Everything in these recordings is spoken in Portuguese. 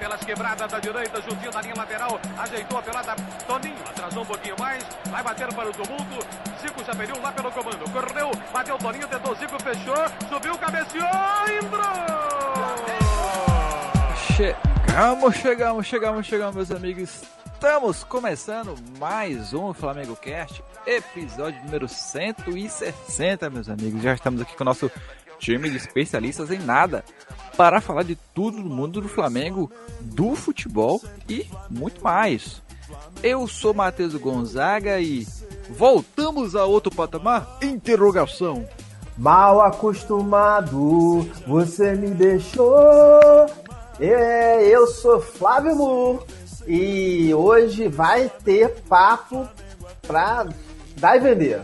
pelas quebradas da direita, juntinho da linha lateral, ajeitou a pelada, Toninho, atrasou um pouquinho mais, vai bater para o tumulto, Zico já pediu lá pelo comando, correu, bateu Toninho, tentou Zico, fechou, subiu, cabeceou, entrou! Chegamos, chegamos, chegamos, chegamos, meus amigos. Estamos começando mais um Flamengo Cast, episódio número 160, meus amigos. Já estamos aqui com o nosso time de especialistas em nada para falar de tudo do mundo do Flamengo, do futebol e muito mais. Eu sou Matheus Gonzaga e voltamos a outro patamar? Interrogação. Mal acostumado, você me deixou. É, eu sou Flávio Moore e hoje vai ter papo pra dar e vender.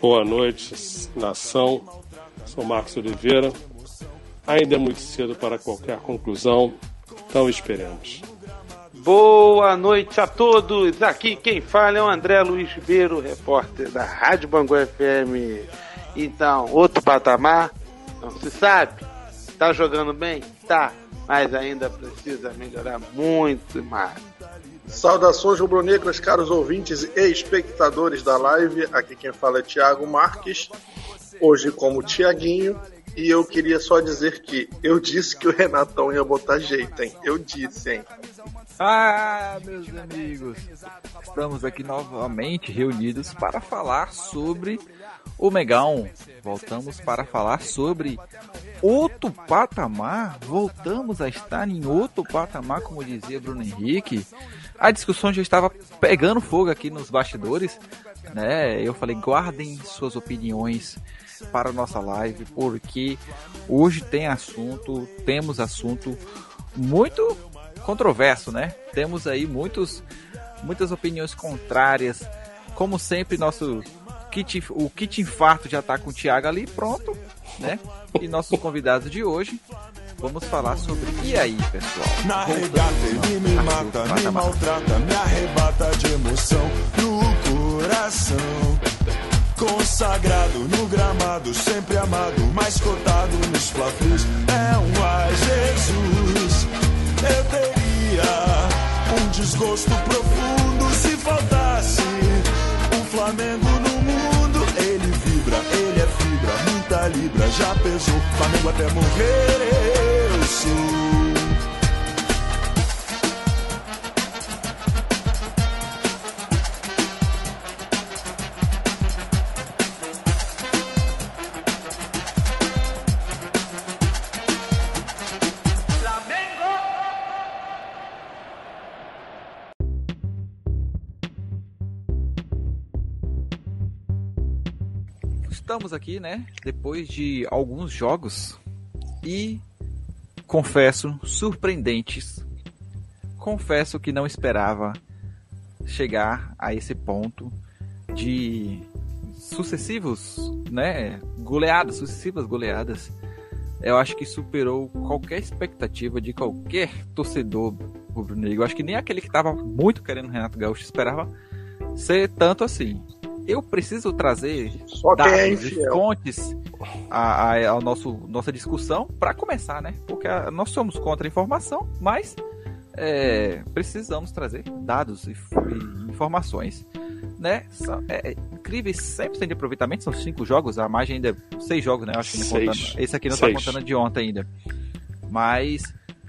Boa noite, nação. Sou Marcos Oliveira. Ainda é muito cedo para qualquer conclusão, então esperemos. Boa noite a todos. Aqui quem fala é o André Luiz Ribeiro, repórter da Rádio Bangu FM. Então, outro patamar, não se sabe. Tá jogando bem? Tá mas ainda precisa melhorar muito mais. Saudações rubro-negras, caros ouvintes e espectadores da live. Aqui quem fala é Thiago Marques, hoje como Tiaguinho. E eu queria só dizer que eu disse que o Renatão ia botar jeito, hein? Eu disse, hein? Ah, meus amigos, estamos aqui novamente reunidos para falar sobre o Megão. Voltamos para falar sobre outro patamar. Voltamos a estar em outro patamar, como dizia Bruno Henrique. A discussão já estava pegando fogo aqui nos bastidores, né? Eu falei, guardem suas opiniões para a nossa live, porque hoje tem assunto, temos assunto muito controverso, né? Temos aí muitos, muitas opiniões contrárias. Como sempre, nosso kit, o kit infarto já está com o Thiago ali pronto, né? E nossos convidados de hoje, vamos falar sobre. E aí, pessoal? Na regata ele me mata, me maltrata, me arrebata de emoção no coração. Consagrado no gramado, sempre amado, mais cotado nos flavus. É um ai Jesus. Eu teria um desgosto profundo se faltasse um Flamengo no mundo. Ele vibra, ele é fibra, muita libra, já pesou. Flamengo até morrer, eu sou. Estamos aqui, né? Depois de alguns jogos e confesso, surpreendentes. Confesso que não esperava chegar a esse ponto de sucessivos, né? Goleadas, sucessivas goleadas. Eu acho que superou qualquer expectativa de qualquer torcedor rubro-negro. Acho que nem aquele que estava muito querendo Renato Gaúcho esperava ser tanto assim eu preciso trazer Só dados é e fontes a, a, a nosso, nossa discussão para começar, né? Porque a, nós somos contra a informação, mas é, precisamos trazer dados e, e informações. Né? São, é, incríveis 100% de aproveitamento, são cinco jogos, a margem ainda é seis jogos, né? Eu acho que contando, esse aqui não está contando de ontem ainda. Mas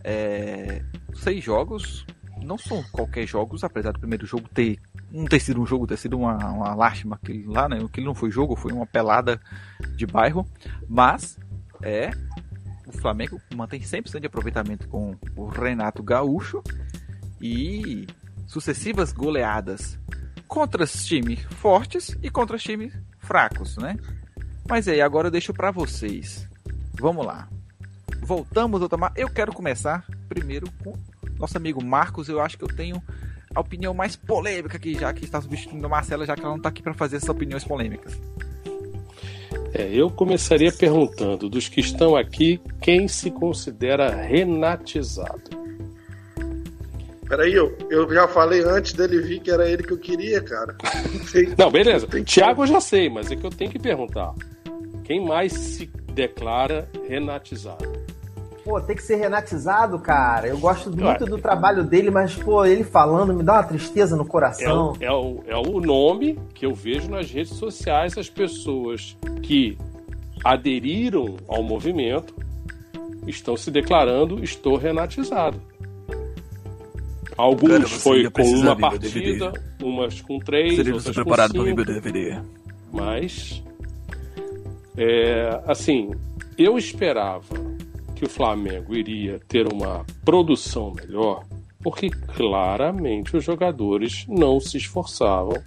é, seis jogos não são qualquer jogos, apesar do primeiro jogo ter não ter sido um jogo, ter sido uma, uma lástima aquele lá, né? Aquilo não foi jogo, foi uma pelada de bairro. Mas é. O Flamengo mantém 100% de aproveitamento com o Renato Gaúcho e sucessivas goleadas contra times fortes e contra times fracos, né? Mas aí, agora eu deixo para vocês. Vamos lá. Voltamos a tomar. Eu quero começar primeiro com nosso amigo Marcos. Eu acho que eu tenho a opinião mais polêmica aqui, já que está substituindo a Marcela, já que ela não está aqui para fazer essas opiniões polêmicas. É, eu começaria perguntando dos que estão aqui, quem se considera renatizado? Peraí, eu, eu já falei antes dele vir que era ele que eu queria, cara. Não, beleza. Tiago eu já sei, mas é que eu tenho que perguntar. Quem mais se declara renatizado? Pô, tem que ser renatizado, cara. Eu gosto muito do trabalho dele, mas, pô, ele falando me dá uma tristeza no coração. É o, é, o, é o nome que eu vejo nas redes sociais, as pessoas que aderiram ao movimento estão se declarando estou renatizado. Alguns Cara, foi com uma partida, umas com três, Seria outras preparado com cinco. DVD. Mas, é, assim, eu esperava que o Flamengo iria ter uma produção melhor, porque claramente os jogadores não se esforçavam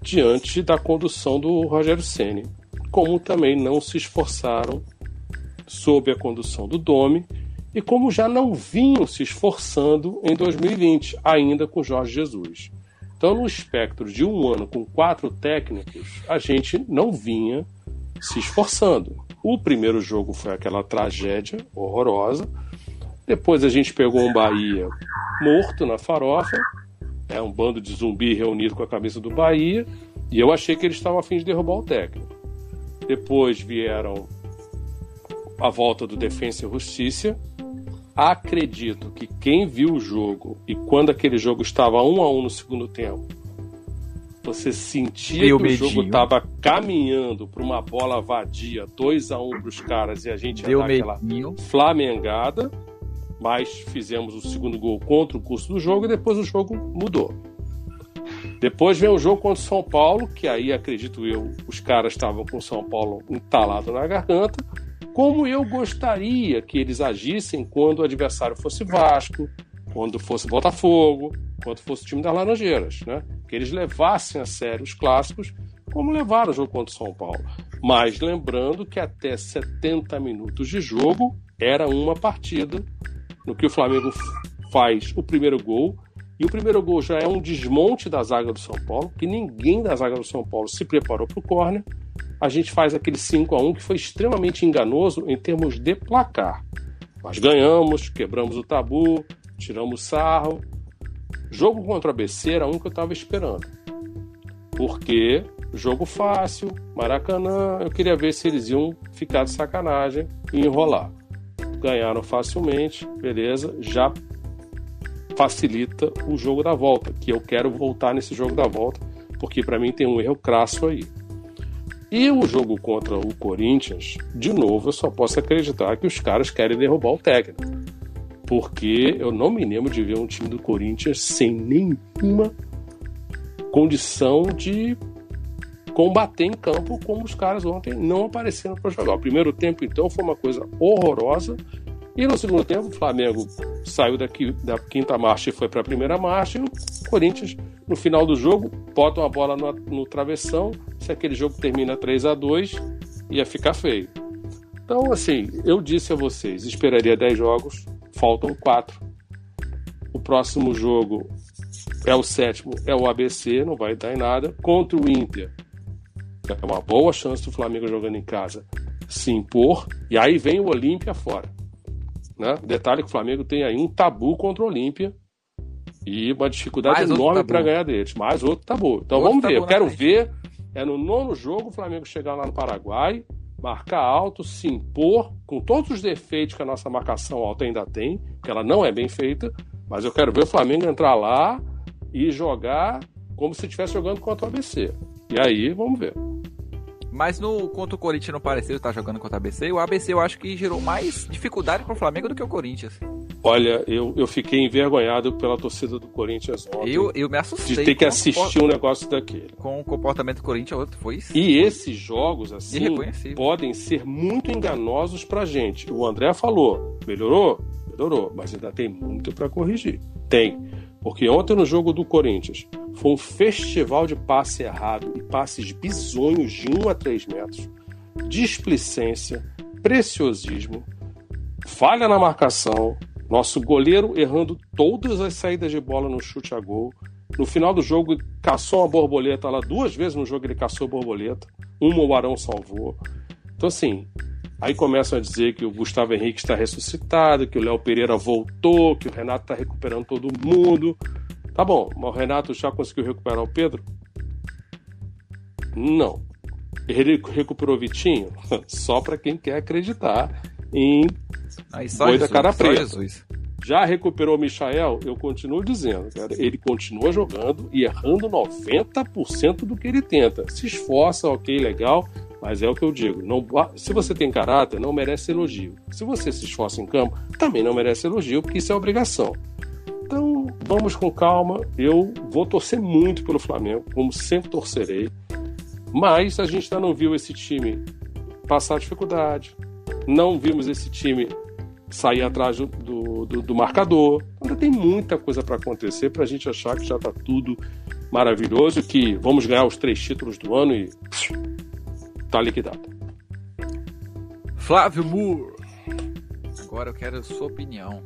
diante da condução do Rogério Ceni, como também não se esforçaram sob a condução do Domi e como já não vinham se esforçando em 2020, ainda com Jorge Jesus. Então, no espectro de um ano com quatro técnicos, a gente não vinha se esforçando. O primeiro jogo foi aquela tragédia horrorosa. Depois a gente pegou um Bahia morto na farofa, é um bando de zumbi reunido com a camisa do Bahia, e eu achei que eles estavam a fim de derrubar o técnico. Depois vieram a volta do Defensa e Justiça. Acredito que quem viu o jogo e quando aquele jogo estava um a um no segundo tempo, você sentia que o jogo estava caminhando para uma bola vadia, 2 a 1 um para os caras e a gente ia dar aquela flamengada, mas fizemos o segundo gol contra o curso do jogo e depois o jogo mudou. Depois vem o jogo contra o São Paulo, que aí acredito eu, os caras estavam com o São Paulo entalado na garganta, como eu gostaria que eles agissem quando o adversário fosse Vasco, quando fosse Botafogo, quando fosse o time das Laranjeiras, né? Que eles levassem a sério os clássicos, como levaram o jogo contra o São Paulo. Mas lembrando que até 70 minutos de jogo era uma partida no que o Flamengo faz o primeiro gol e o primeiro gol já é um desmonte da zaga do São Paulo, que ninguém da zaga do São Paulo se preparou para o córner. A gente faz aquele 5 a 1 que foi extremamente enganoso em termos de placar. Mas ganhamos, quebramos o tabu, tiramos sarro. Jogo contra a BC era um que eu estava esperando. Porque jogo fácil, Maracanã, eu queria ver se eles iam ficar de sacanagem e enrolar. Ganharam facilmente, beleza, já facilita o jogo da volta, que eu quero voltar nesse jogo da volta, porque para mim tem um erro crasso aí. E o jogo contra o Corinthians, de novo, eu só posso acreditar que os caras querem derrubar o técnico. Porque eu não me lembro de ver um time do Corinthians sem nenhuma condição de combater em campo como os caras ontem não apareceram para jogar. O primeiro tempo, então, foi uma coisa horrorosa e no segundo tempo, o Flamengo saiu daqui, da quinta marcha e foi para a primeira marcha. E o Corinthians, no final do jogo, bota uma bola no, no travessão. Se aquele jogo termina 3 a 2 ia ficar feio. Então, assim, eu disse a vocês: esperaria 10 jogos, faltam 4. O próximo jogo é o sétimo, é o ABC, não vai dar em nada. Contra o Inter, é uma boa chance do Flamengo jogando em casa se impor. E aí vem o Olímpia fora. Né? Detalhe que o Flamengo tem aí um tabu contra o Olímpia e uma dificuldade Mais enorme para ganhar deles. Mais outro tabu. Então outro vamos ver. Eu quero ver. É no nono jogo o Flamengo chegar lá no Paraguai, marcar alto, se impor, com todos os defeitos que a nossa marcação alta ainda tem, que ela não é bem feita, mas eu quero ver o Flamengo entrar lá e jogar como se estivesse jogando contra o ABC. E aí, vamos ver. Mas no contra o Corinthians não pareceu estar jogando contra o ABC. O ABC eu acho que gerou mais dificuldade para o Flamengo do que o Corinthians. Olha, eu, eu fiquei envergonhado pela torcida do Corinthians ontem. Eu, eu me assustei. De ter que assistir um negócio daquele. Com o comportamento do Corinthians, outro foi isso. E esses jogos, assim, podem ser muito enganosos pra gente. O André falou, melhorou? Melhorou, mas ainda tem muito para corrigir. Tem. Porque ontem no jogo do Corinthians foi um festival de passe errado e passes bizonhos de 1 a 3 metros, displicência, preciosismo, falha na marcação, nosso goleiro errando todas as saídas de bola no chute a gol. No final do jogo, caçou uma borboleta lá, duas vezes no jogo ele caçou borboleta, uma o Arão salvou. Então, assim, Aí começam a dizer que o Gustavo Henrique está ressuscitado, que o Léo Pereira voltou, que o Renato está recuperando todo mundo. Tá bom, mas o Renato já conseguiu recuperar o Pedro? Não. Ele recuperou o Vitinho? Só para quem quer acreditar em Aí só Boi da Jesus, cara preta. Jesus. Já recuperou o Michael? Eu continuo dizendo, cara, ele continua jogando e errando 90% do que ele tenta. Se esforça, ok, legal, mas é o que eu digo. Não, se você tem caráter, não merece elogio. Se você se esforça em campo, também não merece elogio, porque isso é obrigação. Então, vamos com calma. Eu vou torcer muito pelo Flamengo, como sempre torcerei. Mas a gente ainda não viu esse time passar dificuldade. Não vimos esse time sair atrás do, do, do- do marcador. Ainda tem muita coisa para acontecer para a gente achar que já está tudo maravilhoso, que vamos ganhar os três títulos do ano e tá liquidado. Flávio Moore. Agora eu quero a sua opinião.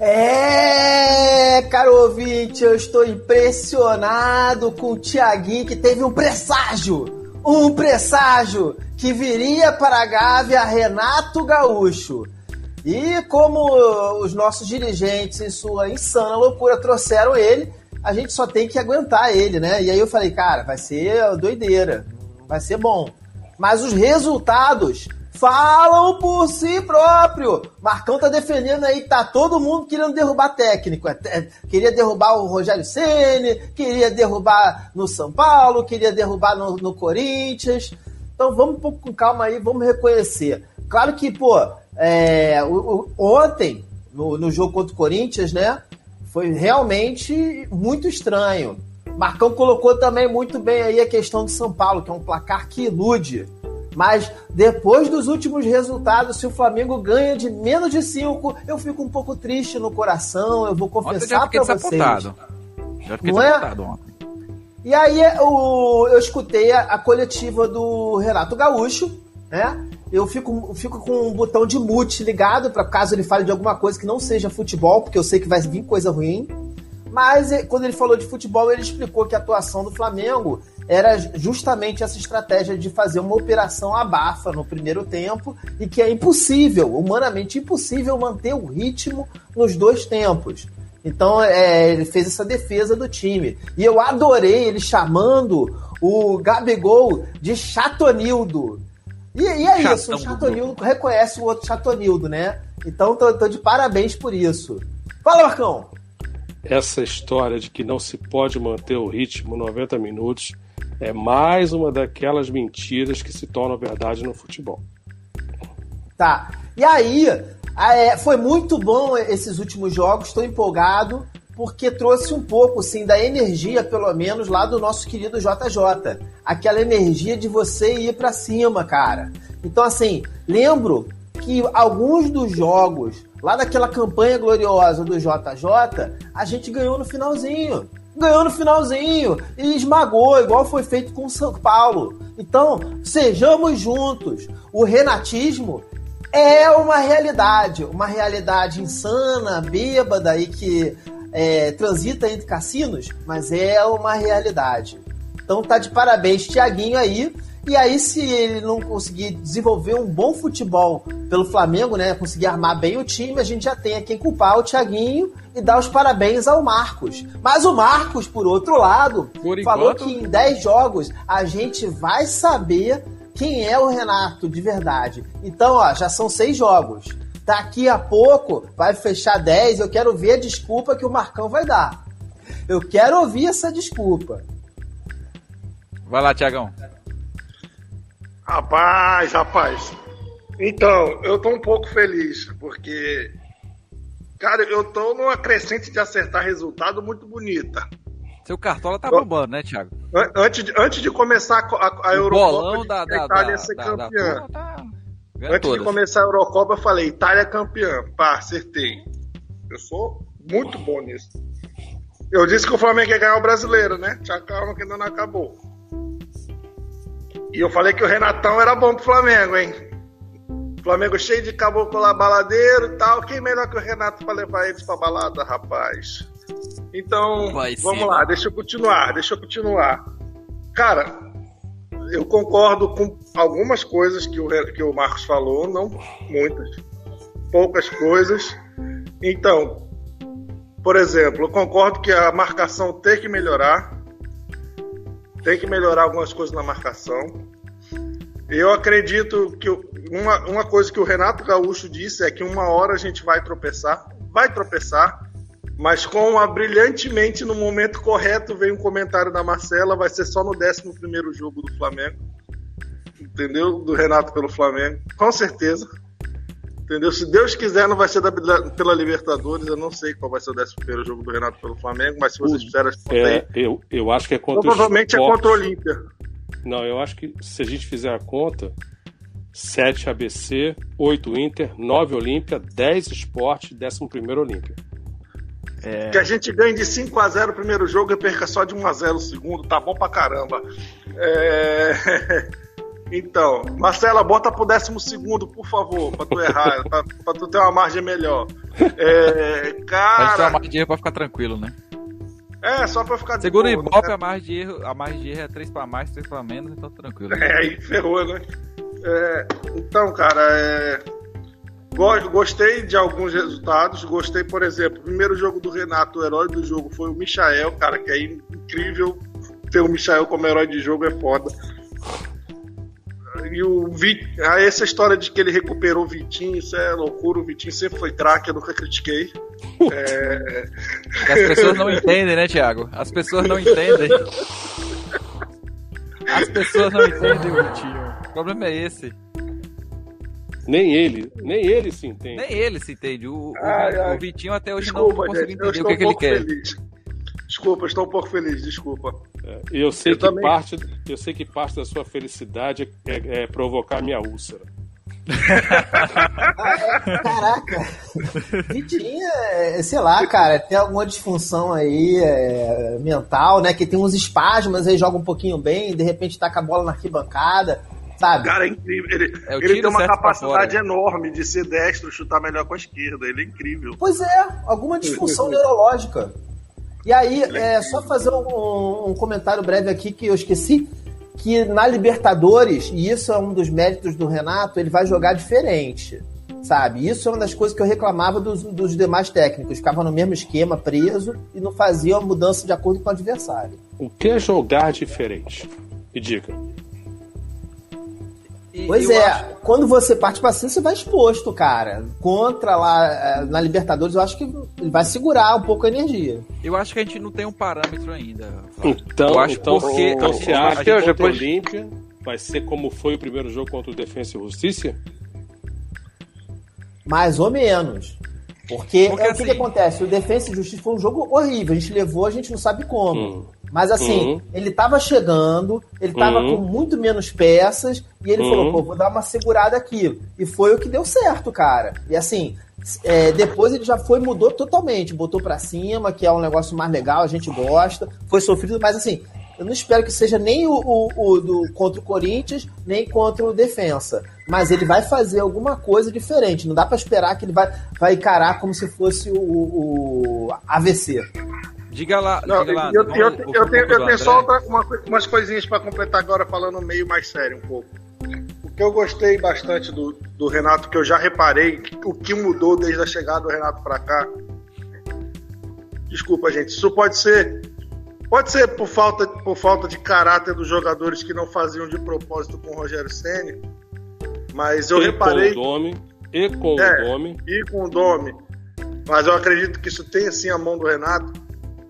É, caro ouvinte, eu estou impressionado com o Tiaguinho que teve um presságio. Um presságio que viria para a Gávea Renato Gaúcho. E como os nossos dirigentes, em sua insana loucura, trouxeram ele, a gente só tem que aguentar ele, né? E aí eu falei, cara, vai ser doideira, vai ser bom. Mas os resultados falam por si próprio. Marcão tá defendendo aí, tá todo mundo querendo derrubar técnico. É, é, Queria derrubar o Rogério Ceni, queria derrubar no São Paulo, queria derrubar no, no Corinthians. Então vamos com calma aí, vamos reconhecer. Claro que, pô, é, o- o- ontem, no, no jogo contra o Corinthians, né? Foi realmente muito estranho. Marcão colocou também muito bem aí a questão do São Paulo, que é um placar que ilude. Mas depois dos últimos resultados, se o Flamengo ganha de menos de 5, eu fico um pouco triste no coração, eu vou eu confessar pra vocês. desapontado. Já fiquei Não é? ontem. E aí o, eu escutei a, a coletiva do Renato Gaúcho, né? Eu fico, fico com um botão de mute ligado para caso ele fale de alguma coisa que não seja futebol, porque eu sei que vai vir coisa ruim. Mas eh, quando ele falou de futebol, ele explicou que a atuação do Flamengo era justamente essa estratégia de fazer uma operação abafa no primeiro tempo e que é impossível, humanamente impossível, manter o ritmo nos dois tempos. Então é, ele fez essa defesa do time. E eu adorei ele chamando o Gabigol de Chatonildo. E, e é isso, Chatão o do Chatonildo reconhece o outro Chatonildo, né? Então tô, tô de parabéns por isso. Fala, Marcão! Essa história de que não se pode manter o ritmo 90 minutos é mais uma daquelas mentiras que se tornam verdade no futebol. Tá. E aí, é, foi muito bom esses últimos jogos, estou empolgado, porque trouxe um pouco, assim, da energia, pelo menos, lá do nosso querido JJ. Aquela energia de você ir pra cima, cara. Então, assim, lembro que alguns dos jogos, lá daquela campanha gloriosa do JJ, a gente ganhou no finalzinho. Ganhou no finalzinho e esmagou, igual foi feito com o São Paulo. Então, sejamos juntos. O renatismo é uma realidade, uma realidade insana, bêbada e que é, transita entre cassinos, mas é uma realidade. Então tá de parabéns, Tiaguinho aí. E aí, se ele não conseguir desenvolver um bom futebol pelo Flamengo, né? Conseguir armar bem o time, a gente já tem a quem culpar o Tiaguinho e dar os parabéns ao Marcos. Mas o Marcos, por outro lado, Por falou enquanto- que em 10 jogos a gente vai saber quem é o Renato de verdade. Então, ó, já são seis jogos. Daqui a pouco vai fechar 10. Eu quero ver a desculpa que o Marcão vai dar. Eu quero ouvir essa desculpa. Vai lá, Tiagão. Rapaz, rapaz. Então, eu tô um pouco feliz, porque. Cara, eu tô numa crescente de acertar resultado muito bonita. Seu cartola tá bombando, né, Thiago? An- Antes de, antes de começar a, a, Eurocopa, de- da, da, Itália da, ser da, campeã. tá Antes de todas. começar a Eurocopa, eu falei, Itália campeã. Pá, acertei. Eu sou muito bom nisso. Eu disse que o Flamengo ia ganhar o brasileiro, né? Tinha calma que ainda não acabou. E eu falei que o Renatão era bom pro Flamengo, hein? Flamengo cheio de caboclo lá, baladeiro e tal. Quem melhor que o Renato pra levar eles pra balada, rapaz? Então, Vai vamos ser. lá, deixa eu continuar, deixa eu continuar. Cara, eu concordo com algumas coisas que o, que o Marcos falou, não muitas, poucas coisas. Então, por exemplo, eu concordo que a marcação tem que melhorar, tem que melhorar algumas coisas na marcação. Eu acredito que uma, uma coisa que o Renato Gaúcho disse é que uma hora a gente vai tropeçar, vai tropeçar, mas com a brilhantemente no momento correto veio um comentário da Marcela, vai ser só no 11 primeiro jogo do Flamengo. Entendeu? Do Renato pelo Flamengo. Com certeza. Entendeu? Se Deus quiser, não vai ser da, pela Libertadores. Eu não sei qual vai ser o 11 primeiro jogo do Renato pelo Flamengo, mas se vocês fizerem as contas É, aí, eu, eu acho que é contra provavelmente o é contra o Olímpia. Não, eu acho que se a gente fizer a conta, 7 ABC, 8 Inter, 9 Olímpia, 10 Sport, 11 Olímpia. Que a gente ganhe de 5 a 0 o primeiro jogo e perca só de 1 a 0 o segundo, tá bom pra caramba. É... Então, Marcela, bota pro décimo segundo, por favor, pra tu errar, pra, pra tu ter uma margem melhor. É... A gente tem uma Cara, margem de erro pra ficar tranquilo, né? é só pra ficar de Segundo o boa, Ibope, né? a margem de erro, a margem de erro é 3 pra mais, 3 pra menos, então tranquilo. É, aí ferrou, né? É, então, cara, é, go- gostei de alguns resultados. Gostei, por exemplo, o primeiro jogo do Renato, o herói do jogo foi o Michael, cara, que é incrível ter o Michael como herói de jogo, é foda. E o Vi- ah, essa história de que ele recuperou o Vitinho, isso é loucura. O Vitinho sempre foi craque, eu nunca critiquei. É, as pessoas não entendem, né, Thiago? As pessoas não entendem. As pessoas não entendem o Vitinho. O problema é esse. Nem ele, nem ele se entende. Nem ele se entende. O, o- Ai, ai. o Vitinho até hoje desculpa, não conseguiu entender o que, um que ele pouco quer. Desculpa, estou um pouco feliz, desculpa. E eu sei Eu que também. parte, eu sei que parte da sua felicidade é, é provocar minha úlcera. Caraca! Vitinho, é, sei lá, cara, tem alguma disfunção aí é, mental, né? Que tem uns espasmos, aí joga um pouquinho bem, de repente taca a bola na arquibancada, sabe? Cara, é incrível. Ele, É, ele tem uma capacidade fora. enorme de ser destro, chutar melhor com a esquerda. Ele é incrível. Pois é, alguma disfunção neurológica. E aí, é só fazer um, um comentário breve aqui que eu esqueci, que na Libertadores, e isso é um dos méritos do Renato, ele vai jogar diferente, sabe? Isso é uma das coisas que eu reclamava dos, dos demais técnicos, ficava no mesmo esquema, preso, e não fazia uma mudança de acordo com o adversário. O que é jogar diferente? Me diga. Pois eu é, acho- quando você parte pra cima, você vai exposto, cara. Contra lá eh, na Libertadores, eu acho que ele vai segurar um pouco a energia. Eu acho que a gente não tem um parâmetro ainda. Então, Eu acho então, porque- então você acha que o depois- Olímpia vai ser como foi o primeiro jogo contra o Defensa e Justiça? Mais ou menos. Porque, Porque é o que, assim- que acontece? O Defensa e Justiça foi um jogo horrível. A gente levou, a gente não sabe como. Hum. Mas assim, Uhum. ele tava chegando, ele tava Uhum. com muito menos peças, e ele Uhum. falou, pô, vou dar uma segurada aqui. E foi o que deu certo, cara. E assim, é, depois ele já foi, mudou totalmente, botou pra cima, que é um negócio mais legal, a gente gosta, foi sofrido, mas assim, eu não espero que seja nem o, o- o do, contra o Corinthians, nem contra o Defensa. Mas ele vai fazer alguma coisa diferente. Não dá pra esperar que ele vai, vai encarar como se fosse o, o AVC. Diga lá, Não, diga lá. eu, vamos- eu- eu tenho, eu tenho só outra- uma umas coisinhas para completar agora, falando meio mais sério um pouco. O que eu gostei bastante do, do Renato, que eu já reparei, o que mudou desde a chegada do Renato para cá. Desculpa, gente. Isso pode ser. Pode ser por falta, por falta de caráter dos jogadores que não faziam de propósito com o Rogério Senna. Mas eu e reparei com o Dome, e com É. o Dome. e com o Domi. Mas eu acredito que isso tem assim a mão do Renato.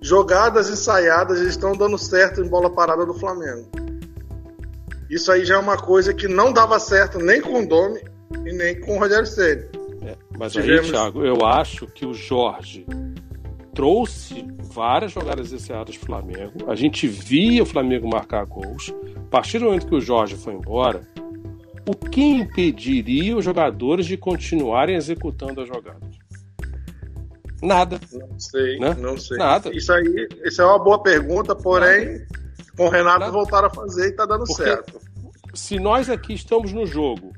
Jogadas ensaiadas estão dando certo em bola parada do Flamengo. Isso aí já é uma coisa que não dava certo nem com o Domi e nem com o Rogério Ceni. É, mas Tivemos- aí, Thiago, eu acho que o Jorge trouxe várias jogadas ensaiadas do Flamengo. A gente via o Flamengo marcar gols. A partir do momento que o Jorge foi embora, o que impediria os jogadores de continuarem executando as jogadas? Nada. Não sei, Né? não sei. Nada. Isso aí, isso é uma boa pergunta, porém, com o Renato Nada. voltaram a fazer e tá dando Porque- certo. Se nós aqui estamos no jogo,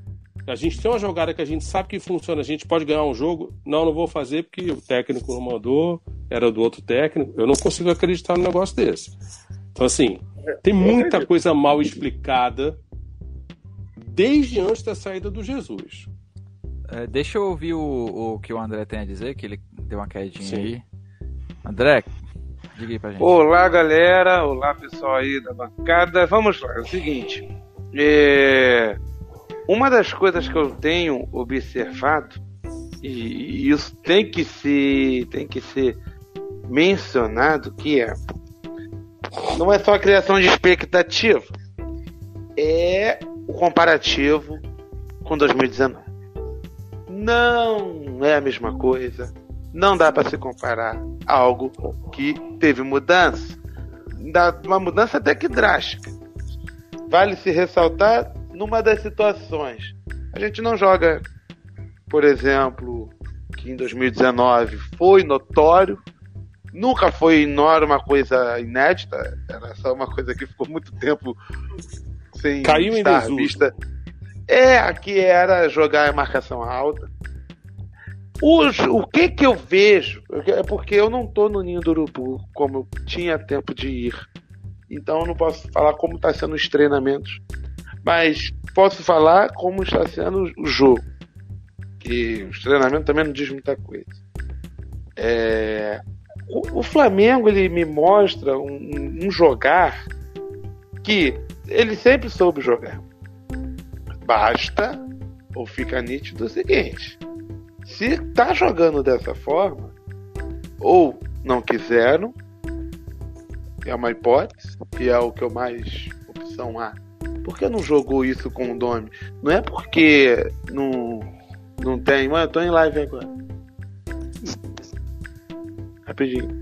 a gente tem uma jogada que a gente sabe que funciona, a gente pode ganhar um jogo. Não, não vou fazer porque o técnico não mandou, era do outro técnico. Eu não consigo acreditar num negócio desse. Então, assim, tem muita coisa mal explicada desde antes da saída do Jesus. É, deixa eu ouvir o, o que o André tem a dizer, que ele deu uma quedinha Sim. aí. André, diga aí pra gente. Olá, galera. Olá, pessoal aí da bancada. Vamos lá, é o seguinte. é, uma das coisas que eu tenho observado e isso tem que ser tem que ser mencionado que é não é só a criação de expectativa é o comparativo com 2019 não é a mesma coisa não dá para se comparar algo que teve mudança. Uma mudança até que drástica. Vale se ressaltar numa das situações. A gente não joga por exemplo, que em 2019 foi notório, nunca foi enorme uma coisa inédita, era só uma coisa que ficou muito tempo sem Caiu estar em vista. É, que era jogar em marcação alta. Os, o que que eu vejo? É porque eu não tô no ninho do urubu como eu tinha tempo de ir. Então eu não posso falar como está sendo os treinamentos. Mas posso falar como está sendo o jogo que os treinamentos também não diz muita coisa. É, o, o, Flamengo ele me mostra um, um, jogar que ele sempre soube jogar. Basta ou fica nítido o seguinte: se tá jogando dessa forma, ou não quiseram, é uma hipótese, que é o que eu mais opção A. Por que não jogou isso com o Domi? Não é porque não não tem. Mano, eu tô em live agora. Rapidinho.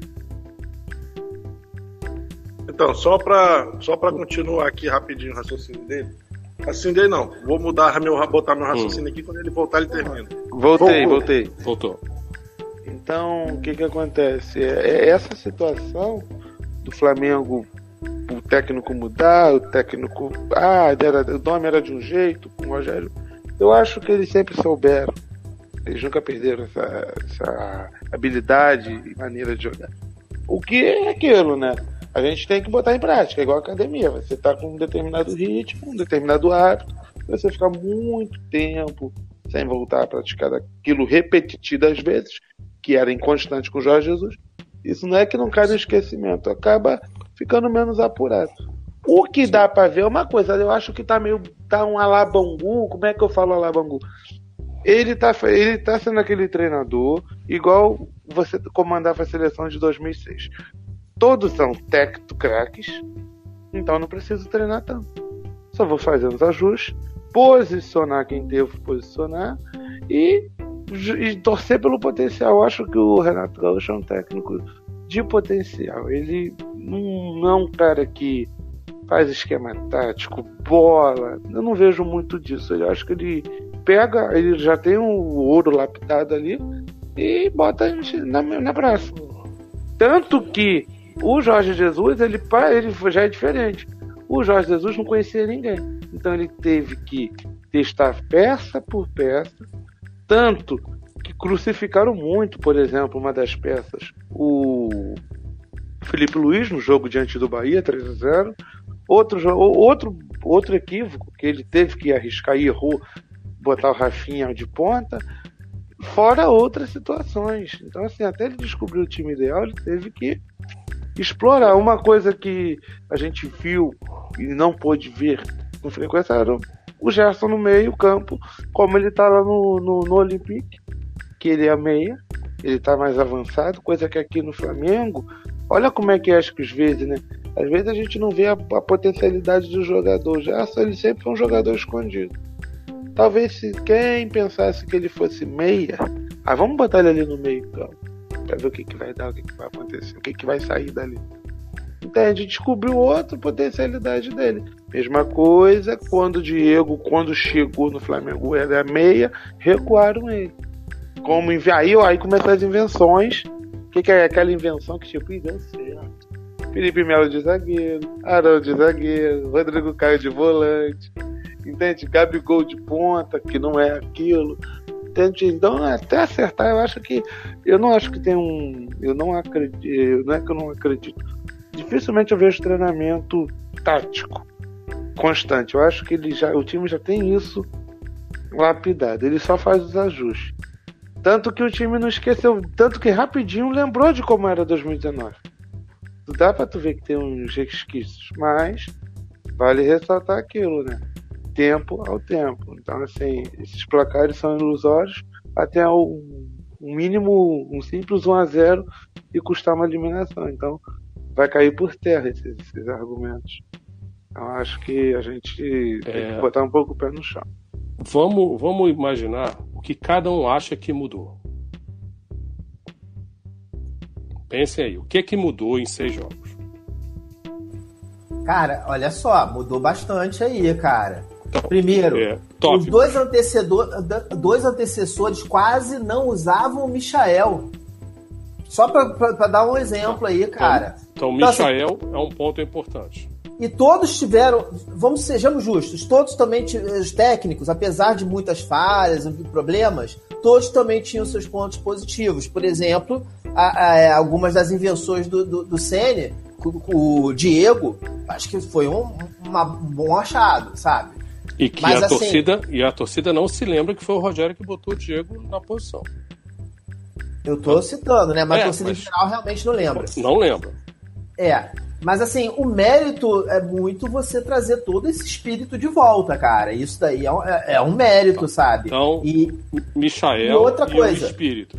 Então, só pra, só pra continuar aqui rapidinho o raciocínio dele. Raciocínio dele não. Vou mudar meu, botar meu raciocínio hum. aqui. Quando ele voltar, ele termina. Voltei, Voltou. voltei. Voltou. Então, o que que acontece? É, é essa situação do Flamengo, o técnico mudar, o técnico. Ah, era, o nome era de um jeito, com o Rogério eu acho que eles sempre souberam. Eles nunca perderam essa, essa habilidade e maneira de jogar. O que é aquilo, né? A gente tem que botar em prática, é igual a academia. Você tá com um determinado ritmo, um determinado hábito, você ficar muito tempo sem voltar a praticar aquilo repetidas vezes, que era inconstante com Jorge Jesus. Isso não é que não cai no esquecimento, acaba ficando menos apurado. O que dá para ver é uma coisa, eu acho que tá meio. tá um alabangu. Como é que eu falo alabangu? Ele tá, ele tá sendo aquele treinador igual você comandava a seleção de 2006. Todos são tecto craques, então não preciso treinar tanto. Só vou fazer os ajustes, posicionar quem devo posicionar e, e torcer pelo potencial. Eu acho que o Renato Gaúcho é um técnico de potencial. Ele não é um cara que faz esquema tático, bola. Eu não vejo muito disso. Eu acho que ele pega, ele já tem o ouro lapidado ali e bota na, na praça. Tanto que o Jorge Jesus, ele, ele já é diferente. O Jorge Jesus não conhecia ninguém. Então ele teve que testar peça por peça. Tanto que crucificaram muito, por exemplo, uma das peças, o Felipe Luiz no jogo diante do Bahia, 3 a 0 Outro, outro, outro equívoco que ele teve que arriscar e errou, botar o Rafinha de ponta, fora outras situações. Então, assim, até ele descobrir o time ideal, ele teve que explorar. Uma coisa que a gente viu e não pôde ver com frequência era o Gerson no meio campo, como ele tá lá no, no, no Olympique, que ele é meia, ele tá mais avançado, coisa que aqui no Flamengo, olha como é que é, que às vezes, né? Às vezes a gente não vê a, a potencialidade do jogador. Já ele sempre foi um jogador escondido. Talvez se quem pensasse que ele fosse meia, ah, vamos botar ele ali no meio campo para ver o que, que vai dar, o que, que vai acontecer, o que, que vai sair dali. Entende? Descobriu outra potencialidade dele. Mesma coisa quando o Diego, quando chegou no Flamengo, era meia, recuaram ele. Como aí, aí começam as invenções. O que, que é aquela invenção que tipo, deu certo. Felipe Melo de zagueiro, Arão de zagueiro, Rodrigo Caio de volante, entende? Gabigol de ponta, que não é aquilo. Então, até acertar, eu acho que. Eu não acho que tem um. Eu não acredito. Não é que eu não acredito. Dificilmente eu vejo treinamento tático constante. Eu acho que ele já, o time já tem isso lapidado. Ele só faz os ajustes. Tanto que o time não esqueceu, tanto que rapidinho lembrou de como era 2019 dá pra tu ver que tem uns resquícios, mas vale ressaltar aquilo, né? Tempo ao tempo. Então, assim, esses placares são ilusórios até o um mínimo, um simples 1 a 0 e custar uma eliminação. Então, vai cair por terra esses, esses argumentos. Então, acho que a gente é... tem que botar um pouco o pé no chão. Vamos, vamos imaginar o que cada um acha que mudou. Pensem aí, o que é que mudou em seis jogos? Cara, olha só, mudou bastante aí, cara. Então, Primeiro, é, os dois, antecedor, dois antecessores quase não usavam o Michael. Só para dar um exemplo aí, cara. Então, então, então assim, Michael assim, é um ponto importante. E todos tiveram, vamos sejamos justos, todos também os técnicos, apesar de muitas falhas e problemas, todos também tinham seus pontos positivos. Por exemplo, a, a, é, algumas das invenções do, do, do Sene, o, o Diego, acho que foi um, uma, um bom achado, sabe? E que Mas, a assim, torcida e a torcida não se lembra que foi o Rogério que botou o Diego na posição. Eu tô citando, né? Mas é, a torcida mas... em geral realmente não lembra. Não lembra. É. Mas assim, o mérito é muito você trazer todo esse espírito de volta, cara. Isso daí é um, é, é um mérito, tá. sabe? Então, e, Michael e outra coisa, e o espírito.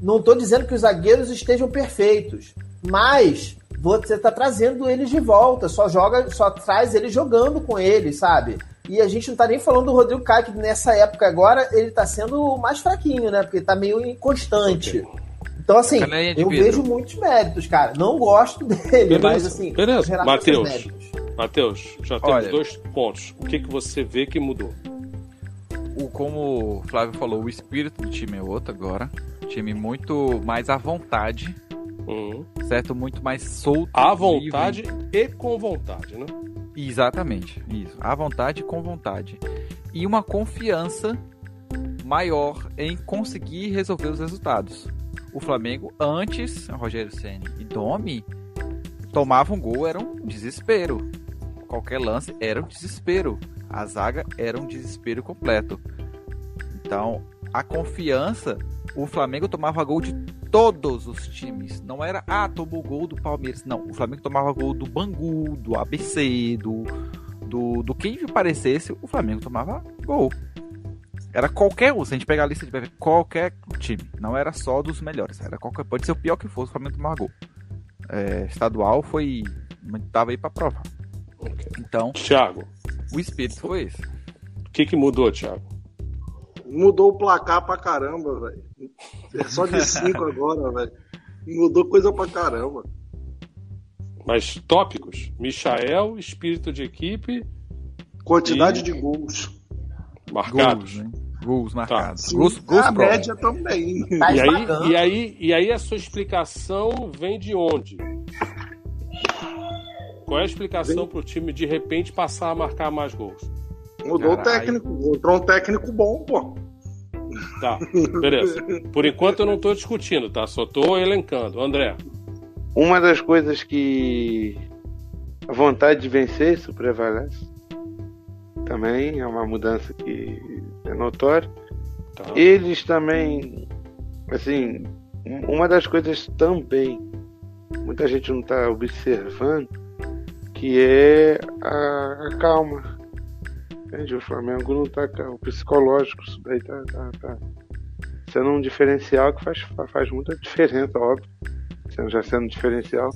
Não tô dizendo que os zagueiros estejam perfeitos, mas você tá trazendo eles de volta, só joga, só traz eles jogando com eles, sabe? E a gente não tá nem falando do Rodrigo Caio, que nessa época agora ele tá sendo mais fraquinho, né? Porque tá meio inconstante. Okay. Então, assim, eu vejo muitos méritos, cara. Não gosto dele, beleza, mas assim. Beleza, Matheus. Matheus, já temos Olha, dois pontos. O que, que você vê que mudou? O, como o Flávio falou, o espírito do time é outro agora. Time muito mais à vontade. Uhum. Certo? Muito mais solto. À vontade livre. e com vontade, né? Exatamente, isso. À vontade com vontade. E uma confiança maior em conseguir resolver os resultados. O Flamengo, antes, Rogério Senna e Domi, tomavam gol, era um desespero. Qualquer lance era um desespero. A zaga era um desespero completo. Então, a confiança, o Flamengo tomava gol de todos os times. Não era, ah, tomou gol do Palmeiras. Não, o Flamengo tomava gol do Bangu, do ABC, do, do, do quem parecesse, o Flamengo tomava gol. Era qualquer um, se a gente pegar a lista de ver qualquer time. Não era só dos melhores. Era qualquer, pode ser o pior que fosse, o Flamengo tomava gol. É, estadual foi. Tava aí pra provar. Okay. Então. Thiago. O espírito foi esse. O que, que mudou, Thiago? Mudou o placar pra caramba, velho. É só de 5 agora, velho. Mudou coisa pra caramba. Mas tópicos: Michael, espírito de equipe. Quantidade e... de gols. Marcados. Gols, né? gols marcados. Tá. Gols, gols a média também. Tá e, aí, e, aí, e aí a sua explicação vem de onde? Qual é a explicação vem... pro time de repente passar a marcar mais gols? Mudou Caralho. o técnico. Entrou um técnico bom, pô. Tá, beleza. Por enquanto eu não estou discutindo, tá? Só estou elencando. André. Uma das coisas que a vontade de vencer isso prevalece. Também é uma mudança que é notória. Tá. Eles também, assim, uma das coisas também, muita gente não está observando, que é a, a calma Entende? O Flamengo não tá. O psicológico, isso daí tá, tá, tá sendo um diferencial que faz, faz muita diferença, óbvio. Sendo, já sendo diferencial,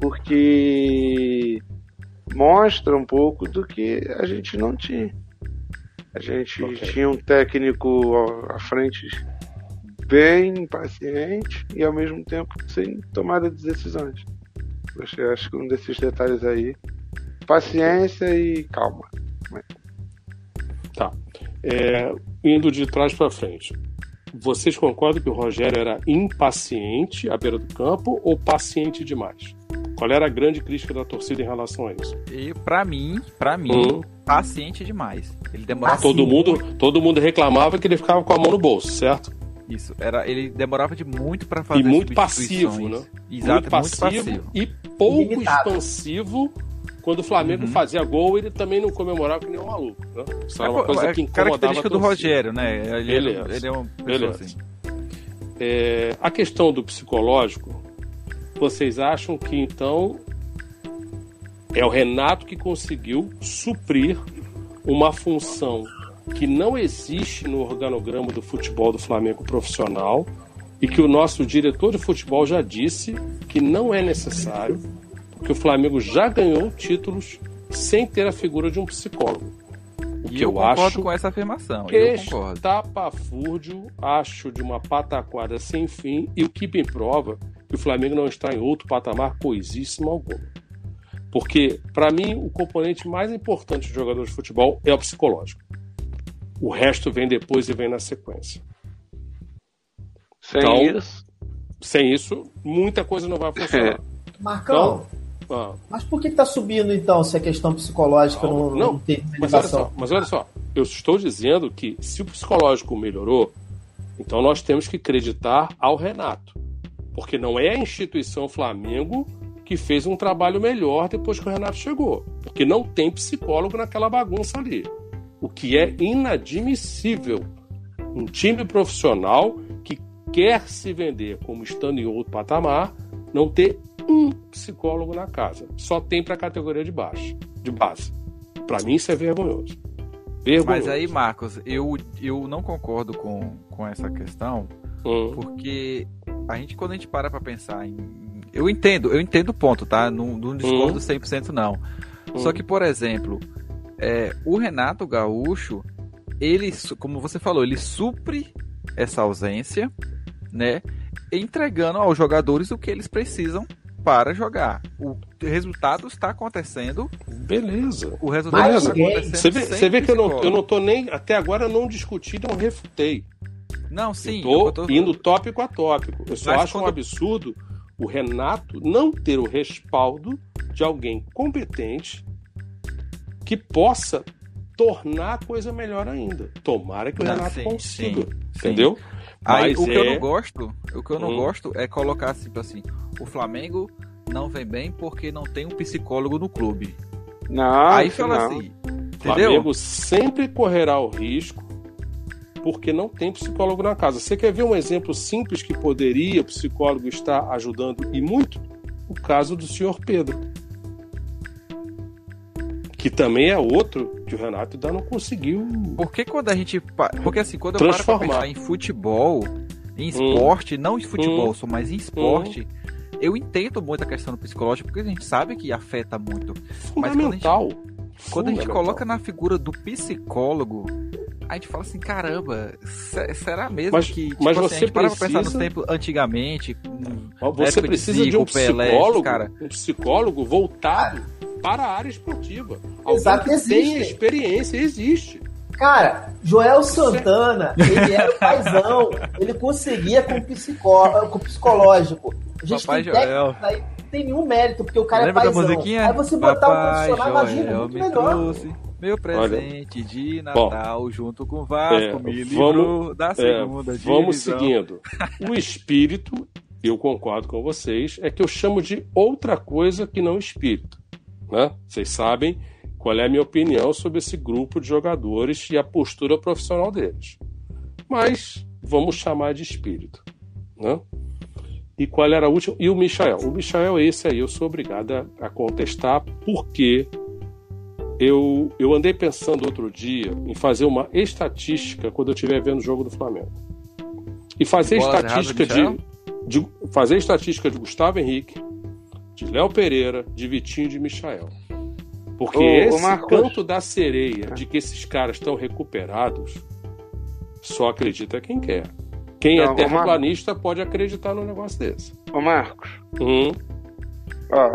porque mostra um pouco do que a gente não tinha. A gente okay. tinha um técnico à frente bem impaciente e ao mesmo tempo sem tomada de decisões. Eu acho que um desses detalhes aí, paciência e calma. Tá. É, indo de trás para frente. Vocês concordam que o Rogério era impaciente à beira do campo ou paciente demais? Qual era a grande crítica da torcida em relação a isso? E para mim, para mim, hum. paciente demais. Ele demorava todo mundo, todo mundo reclamava que ele ficava com a mão no bolso, certo? Isso, era, ele demorava de muito para fazer E muito passivo, né? Exato, muito passivo, muito passivo. e pouco Limitado. expansivo quando o Flamengo uhum. fazia gol, ele também não comemorava que nem um maluco. Né? Isso é, uma coisa é que incomodava característica do Rogério, né? Ele, Beleza. ele é uma pessoa assim. É, a questão do psicológico, vocês acham que então é o Renato que conseguiu suprir uma função que não existe no organograma do futebol do Flamengo profissional e que o nosso diretor de futebol já disse que não é necessário, porque o Flamengo já ganhou títulos sem ter a figura de um psicólogo. O e que eu, eu concordo acho com essa afirmação. Que eu concordo. Tapafúrdio, acho de uma pataquada sem fim e o que me prova que o Flamengo não está em outro patamar coisíssimo algum. Porque, para mim, o componente mais importante do jogador de futebol é o psicológico. O resto vem depois e vem na sequência. Sem então, isso. Sem isso, muita coisa não vai funcionar. Marcão, então, ah, mas por que está subindo então se a questão psicológica não, não, não tem mas olha, só, mas olha só, eu estou dizendo que se o psicológico melhorou, então nós temos que acreditar ao Renato. Porque não é a instituição Flamengo que fez um trabalho melhor depois que o Renato chegou. Porque não tem psicólogo naquela bagunça ali. O que é inadmissível. Um time profissional que quer se vender como estando em outro patamar, não ter um psicólogo na casa. Só tem para a categoria de baixo, de base. Para mim isso é vergonhoso. vergonhoso. Mas aí, Marcos, eu, eu não concordo com, com essa questão, hum. porque a gente quando a gente para para pensar em eu entendo, eu entendo o ponto, tá? Não, não discordo uhum. 100% não. Uhum. Só que, por exemplo, é, o Renato Gaúcho, ele, como você falou, ele supre essa ausência, né? Entregando aos jogadores o que eles precisam para jogar. O resultado está acontecendo. Beleza. O resultado Beleza. está acontecendo. Você vê, você vê que eu não, eu não tô nem. Até agora eu não discuti, não refutei. Não, sim. Eu tô, eu tô... indo tópico a tópico. Eu só Mas acho quando... um absurdo o Renato não ter o respaldo de alguém competente que possa tornar a coisa melhor ainda. Tomara que o Renato sim, consiga. Sim, entendeu? Sim. Aí, o que é... eu não gosto, o que eu não hum. gosto é colocar tipo assim, o Flamengo não vem bem porque não tem um psicólogo no clube. Não, Aí fala não. assim, entendeu? Flamengo sempre correrá o risco porque não tem psicólogo na casa. Você quer ver um exemplo simples que poderia o psicólogo estar ajudando e muito? O caso do senhor Pedro. Que também é outro que o Renato ainda não conseguiu. Porque quando a gente. Porque assim, quando eu paro pra pensar em futebol, em esporte, hum. não em futebol, hum. só mas em esporte. Hum. Eu entendo muito a questão do psicológico, porque a gente sabe que afeta muito. Fundamental. Mas quando a gente, quando a gente coloca na figura do psicólogo, a gente fala assim, caramba, será mesmo mas, que tipo, mas assim, você a gente precisa... para pensar no tempo antigamente, você precisa de, Zico, de um Pelé, psicólogo, cara. um psicólogo voltado para a área esportiva. Exato, Alguém que tem experiência, existe. Cara, Joel Santana, ele era paizão, ele conseguia com, psicó com psicológico. A gente Papai tem Joel. Aí, tem nenhum mérito, porque o cara Lembra é paizão. Da musiquinha? Aí você botar Papai um profissional, imagina, muito melhor. Trouxe meu presente Olha, de Natal bom, junto com o Vasco é, me vamos, da é, segunda é, Vamos seguindo. O espírito, eu concordo com vocês, é que eu chamo de outra coisa que não espírito. Né? Vocês sabem qual é a minha opinião sobre esse grupo de jogadores e a postura profissional deles. Mas vamos chamar de espírito. Né? E qual era a última? E o Michael. O Michael, esse aí, eu sou obrigado a contestar porque eu, eu andei pensando outro dia em fazer uma estatística quando eu estiver vendo o jogo do Flamengo. E fazer Bola estatística de, de, fazer estatística de Gustavo Henrique, de Léo Pereira, de Vitinho e de Michael. Porque ô, esse ô canto da sereia de que esses caras estão recuperados, só acredita quem quer. Quem é terraplanista pode acreditar num negócio desse. Ô Marcos, hum? Ó,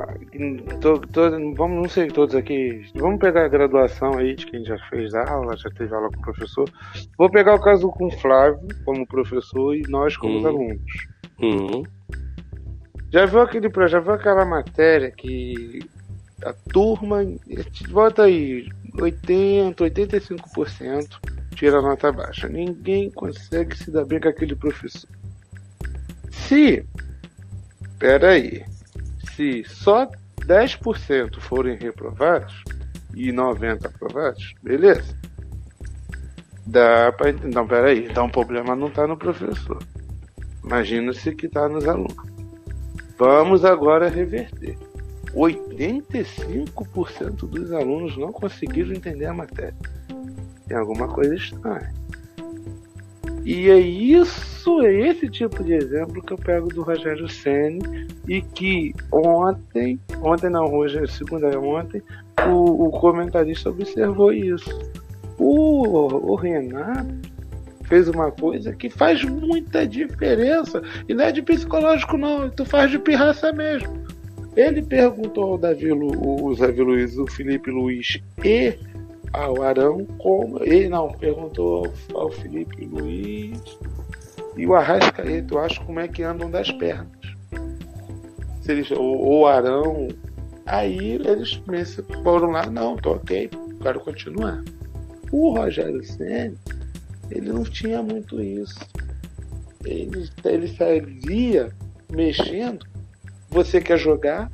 tô, tô, vamos, não sei todos aqui. Vamos pegar a graduação aí de quem já fez aula, já teve aula com o professor. Vou pegar o caso com o Flávio como professor e nós como uhum. alunos. Uhum. Já viu aquele já viu aquela matéria que a turma bota aí 80, 85% tira nota baixa. Ninguém consegue se dar bem com aquele professor. Se Pera aí se só 10% forem reprovados e 90% aprovados, beleza. Dá para entender. Não, peraí. Então o problema não está no professor. Imagina-se que está nos alunos. Vamos agora reverter. 85% dos alunos não conseguiram entender a matéria. Tem alguma coisa estranha. E é isso, é esse tipo de exemplo que eu pego do Rogério Senni e que ontem, ontem não, hoje, segunda é ontem, o, o comentarista observou isso. O, o Renato fez uma coisa que faz muita diferença. E não é de psicológico, não. Tu faz de pirraça mesmo. Ele perguntou ao Davi, o Davi Luiz, o Felipe Luiz e ao Arão como. Ele não, perguntou ao, ao Felipe Luiz e o Arrascaeta, eu acho como é que andam das pernas. Se eles, ou o Arão. Aí eles foram lá, não, tô ok, quero continuar. O Rogério Senna, ele não tinha muito isso. Ele, ele saía mexendo. Você quer jogar?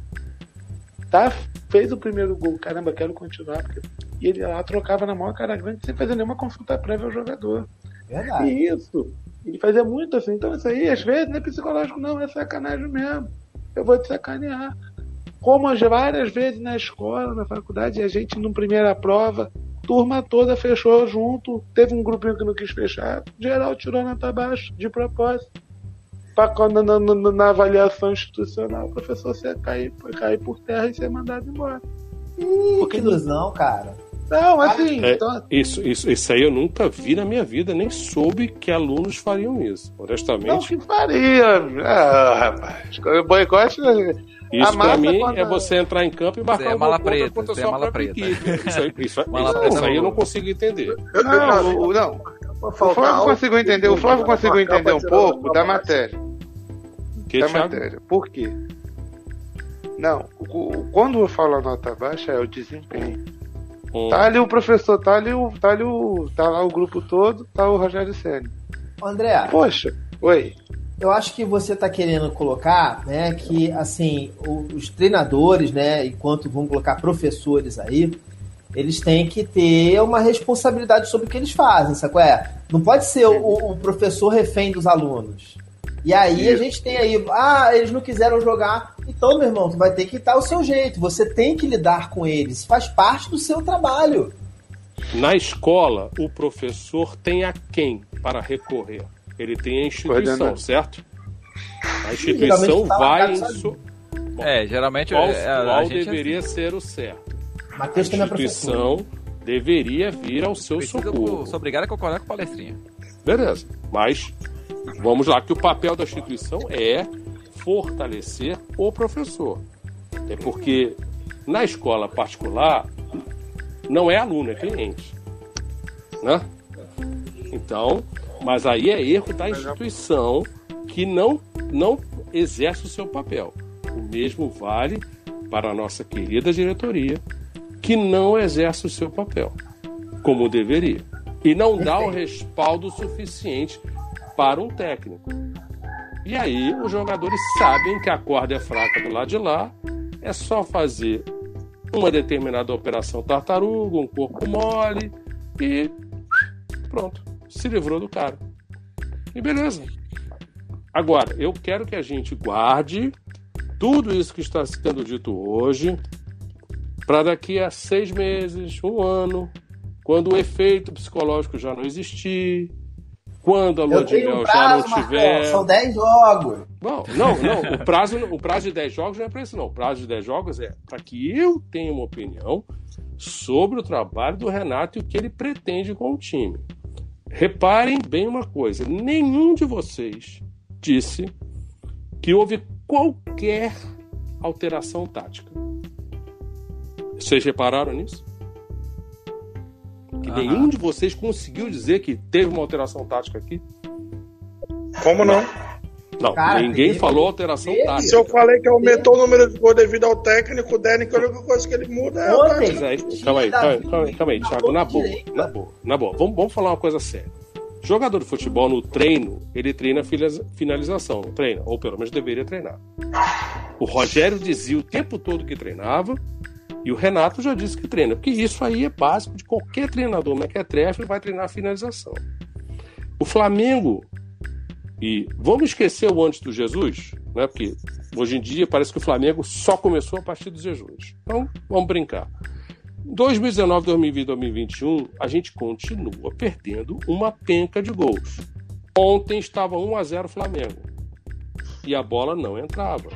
Tá, fez o primeiro gol, caramba, quero continuar. Porque... E ele lá trocava na maior cara grande sem fazer nenhuma consulta prévia ao jogador. Verdade. E isso. Ele fazia muito assim. Então isso aí, às vezes, não é psicológico, não, é sacanagem mesmo. Eu vou te sacanear. Como as várias vezes na escola, na faculdade, a gente, na primeira prova, turma toda fechou junto, teve um grupinho que não quis fechar, geral tirou nota baixa, de propósito. Quando na, na, na avaliação institucional, o professor você cair, cair por terra e ser mandado embora. Ih, Porque que ilusão, cara. Não, assim. É, então... isso, isso, isso aí eu nunca vi na minha vida, nem soube que alunos fariam isso. Honestamente. Não que faria. Ah, rapaz. Boicote. Isso pra mim quando... é você entrar em campo e marcar é mala preta, contra é mala preta. equipe. Isso, aí- isso, Mala isso- preta isso aí eu não. não consigo entender. Não, o- não. O Flávio conseguiu entender. O Flávio conseguiu entender um pouco da matéria. Que, da Thiago? matéria. Por quê? Não, o- quando eu falo a nota baixa é o desempenho. Hum. Tá ali o professor, tá ali o. Tá ali o. Tá lá o grupo todo, tá o Rogério Senna. André, Poxa, oi. eu acho que você está querendo colocar, né, que assim, os treinadores, né, enquanto vamos colocar professores aí, eles têm que ter uma responsabilidade sobre o que eles fazem, sabe qual é? Não pode ser o, o professor refém dos alunos. E aí a Isso. gente tem aí, ah, eles não quiseram jogar. Então, meu irmão, tu vai ter que dar o seu jeito. Você tem que lidar com eles. Faz parte do seu trabalho. Na escola, o professor tem a quem para recorrer? Ele tem a instituição, certo? A instituição vai em so... É, geralmente qual, é, a, qual a gente deveria ser o certo. A Matheus também é professor. instituição deveria vir ao seu precisa, socorro. sou obrigado a concordar com a palestrinha. Beleza. Mas vamos lá, que o papel da instituição é fortalecer o professor. É porque na escola particular não é aluno, é cliente. Né? Então, mas aí é erro da instituição que não, não exerce o seu papel. O mesmo vale para a nossa querida diretoria, que não exerce o seu papel, como deveria. E não dá o respaldo suficiente para um técnico. E aí os jogadores sabem que a corda é fraca do lado de lá, é só fazer uma determinada operação tartaruga, um corpo mole e pronto, se livrou do cara. E beleza. Agora, eu quero que a gente guarde tudo isso que está sendo dito hoje para daqui a seis meses, um ano, quando o efeito psicológico já não existir, quando a lua de mel um já não tiver. são 10 jogos. Bom, não, não. O prazo, o prazo de 10 jogos não é para isso, não. O prazo de 10 jogos é para que eu tenha uma opinião sobre o trabalho do Renato e o que ele pretende com o time. Reparem bem uma coisa: nenhum de vocês disse que houve qualquer alteração tática. Vocês repararam nisso? Que Aham. nenhum de vocês conseguiu dizer que teve uma alteração tática aqui? Como não? Não, Cara, ninguém teve- falou alteração teve. tática. Se eu falei que aumentou o número de gols devido ao técnico, o técnico, a única coisa que ele muda é a Ontem, tática. Mas aí, calma aí, calma aí, calma aí, calma aí, Thiago, na boa, na boa, na boa. Vamos, vamos falar uma coisa séria. Jogador de futebol no treino, ele treina finalização, não treina? Ou pelo menos deveria treinar. O Rogério dizia o tempo todo que treinava, e o Renato já disse que treina, porque isso aí é básico de qualquer treinador mequetrefe vai treinar finalização. O Flamengo, e vamos esquecer o antes do Jesus, né? Porque hoje em dia parece que o Flamengo só começou a partir do Jesus. Então, vamos brincar. 2019, 2020, 2021, a gente continua perdendo uma penca de gols. Ontem estava 1 a 0 Flamengo. E a bola não entrava.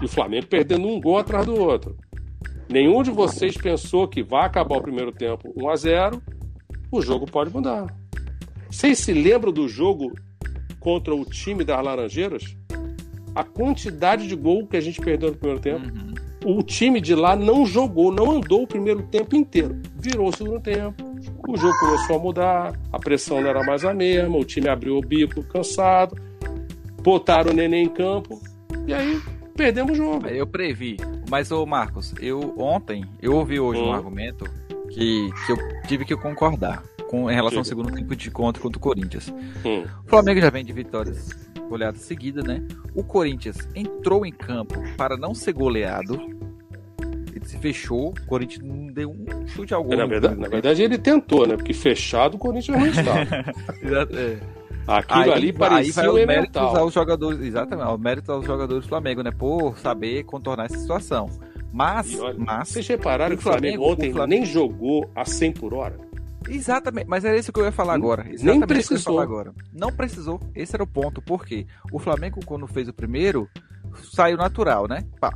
E o Flamengo perdendo um gol atrás do outro. Nenhum de vocês pensou que vai acabar o primeiro tempo 1 a 0 o jogo pode mudar. Vocês se lembram do jogo contra o time das Laranjeiras? A quantidade de gol que a gente perdeu no primeiro tempo. Uhum. O time de lá não jogou, não andou o primeiro tempo inteiro. Virou o segundo tempo. O jogo começou a mudar, a pressão não era mais a mesma, o time abriu o bico cansado, botaram o neném em campo, e aí perdemos o jogo. Eu previ. Mas, ô Marcos, eu ontem, eu ouvi hoje Hum. um argumento que, que eu tive que concordar com, em relação ao segundo tempo de contra contra o Corinthians. Hum. O Flamengo já vem de vitórias goleadas seguidas, né? O Corinthians entrou em campo para não ser goleado. Ele se fechou, o Corinthians não deu um chute ao gol. Na verdade, na verdade, ele tentou, né? Porque fechado o Corinthians não estava. é. Aquilo Aí, ali aí parecia vai um méritos elemental. aos jogadores, exatamente, os méritos aos jogadores do Flamengo, né? Por saber contornar essa situação. Mas, olha, mas Vocês repararam o que o Flamengo, Flamengo- ontem o Flamengo- nem jogou a 100 por hora? Exatamente, mas era isso que eu ia falar agora. nem Exatamente isso que eu ia precisou. falar agora. Não precisou. Esse era o ponto. Por quê? O Flamengo, quando fez o primeiro, saiu natural, né? Pá.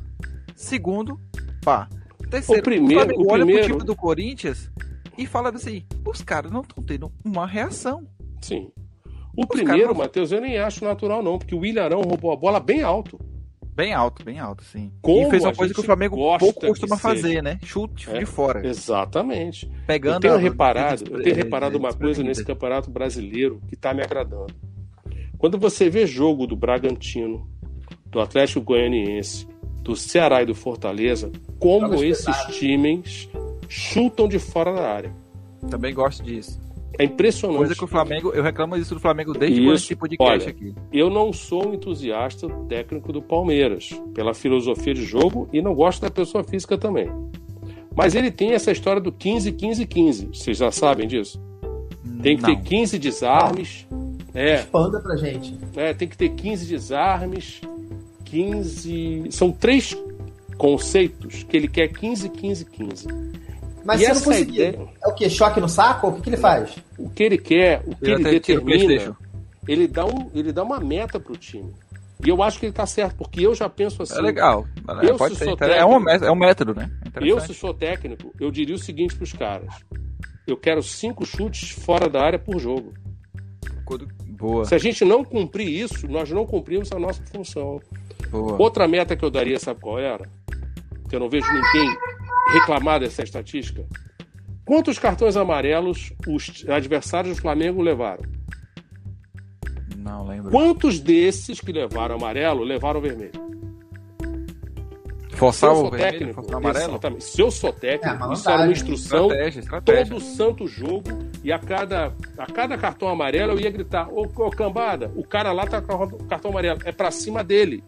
Segundo, pá. Terceiro, O primeiro- Flamengo o olha primeiro- pro time do Corinthians e fala assim: os caras não estão tendo uma reação. Sim. O primeiro, não- Matheus, eu nem acho natural, não, porque o Ilharão roubou a bola bem alto. Bem alto, bem alto, sim. Como e fez uma coisa que o Flamengo pouco costuma fazer, né? Chute É. de fora. Exatamente. Pegando Eu tenho a- reparado, eu tenho reparado uma coisa nesse campeonato brasileiro que está me agradando. Quando você vê jogo do Bragantino, do Atlético Goianiense, do Ceará e do Fortaleza, como esses times chutam de fora da área. Também gosto disso. É impressionante. Coisa que o Flamengo, eu reclamo disso do Flamengo desde Isso. esse podcast Olha, aqui. Eu não sou um entusiasta técnico do Palmeiras, pela filosofia de jogo, e não gosto da pessoa física também. Mas ele tem essa história do 15, 15, 15. Vocês já sabem disso? Tem que Não. ter 15 desarmes. É, Expanda pra gente. é, tem que ter 15 desarmes. 15. São três conceitos que ele quer 15, 15, 15. Mas E se não conseguir, ideia- é o quê? Choque no saco? O que, que ele faz? O que ele quer, o que Eu ele o determina, ele dá, um, ele dá uma meta pro time. E eu acho que ele tá certo, porque eu já penso assim. É legal. Eu, Pode se ser. sou inter- é, um, técnico- é um método, né? É Eu, se sou técnico, eu diria o seguinte pros caras: eu quero cinco chutes fora da área por jogo. Boa, Se a gente não cumprir isso, nós não cumprimos a nossa função. boa. Outra meta que eu daria, sabe qual era? Que eu não vejo ninguém reclamar dessa estatística. Quantos cartões amarelos os adversários do Flamengo levaram? Não lembro. Quantos desses que levaram amarelo levaram vermelho? Se Forçar eu o sou vermelho, técnico, forçar o amarelo? exatamente. Se eu sou É, técnico, malandragem. isso era uma instrução Estratégia, estratégia. todo santo jogo e a cada, a cada cartão amarelo eu ia gritar: Ô, ô cambada, o cara lá tá com o cartão amarelo, é pra cima dele.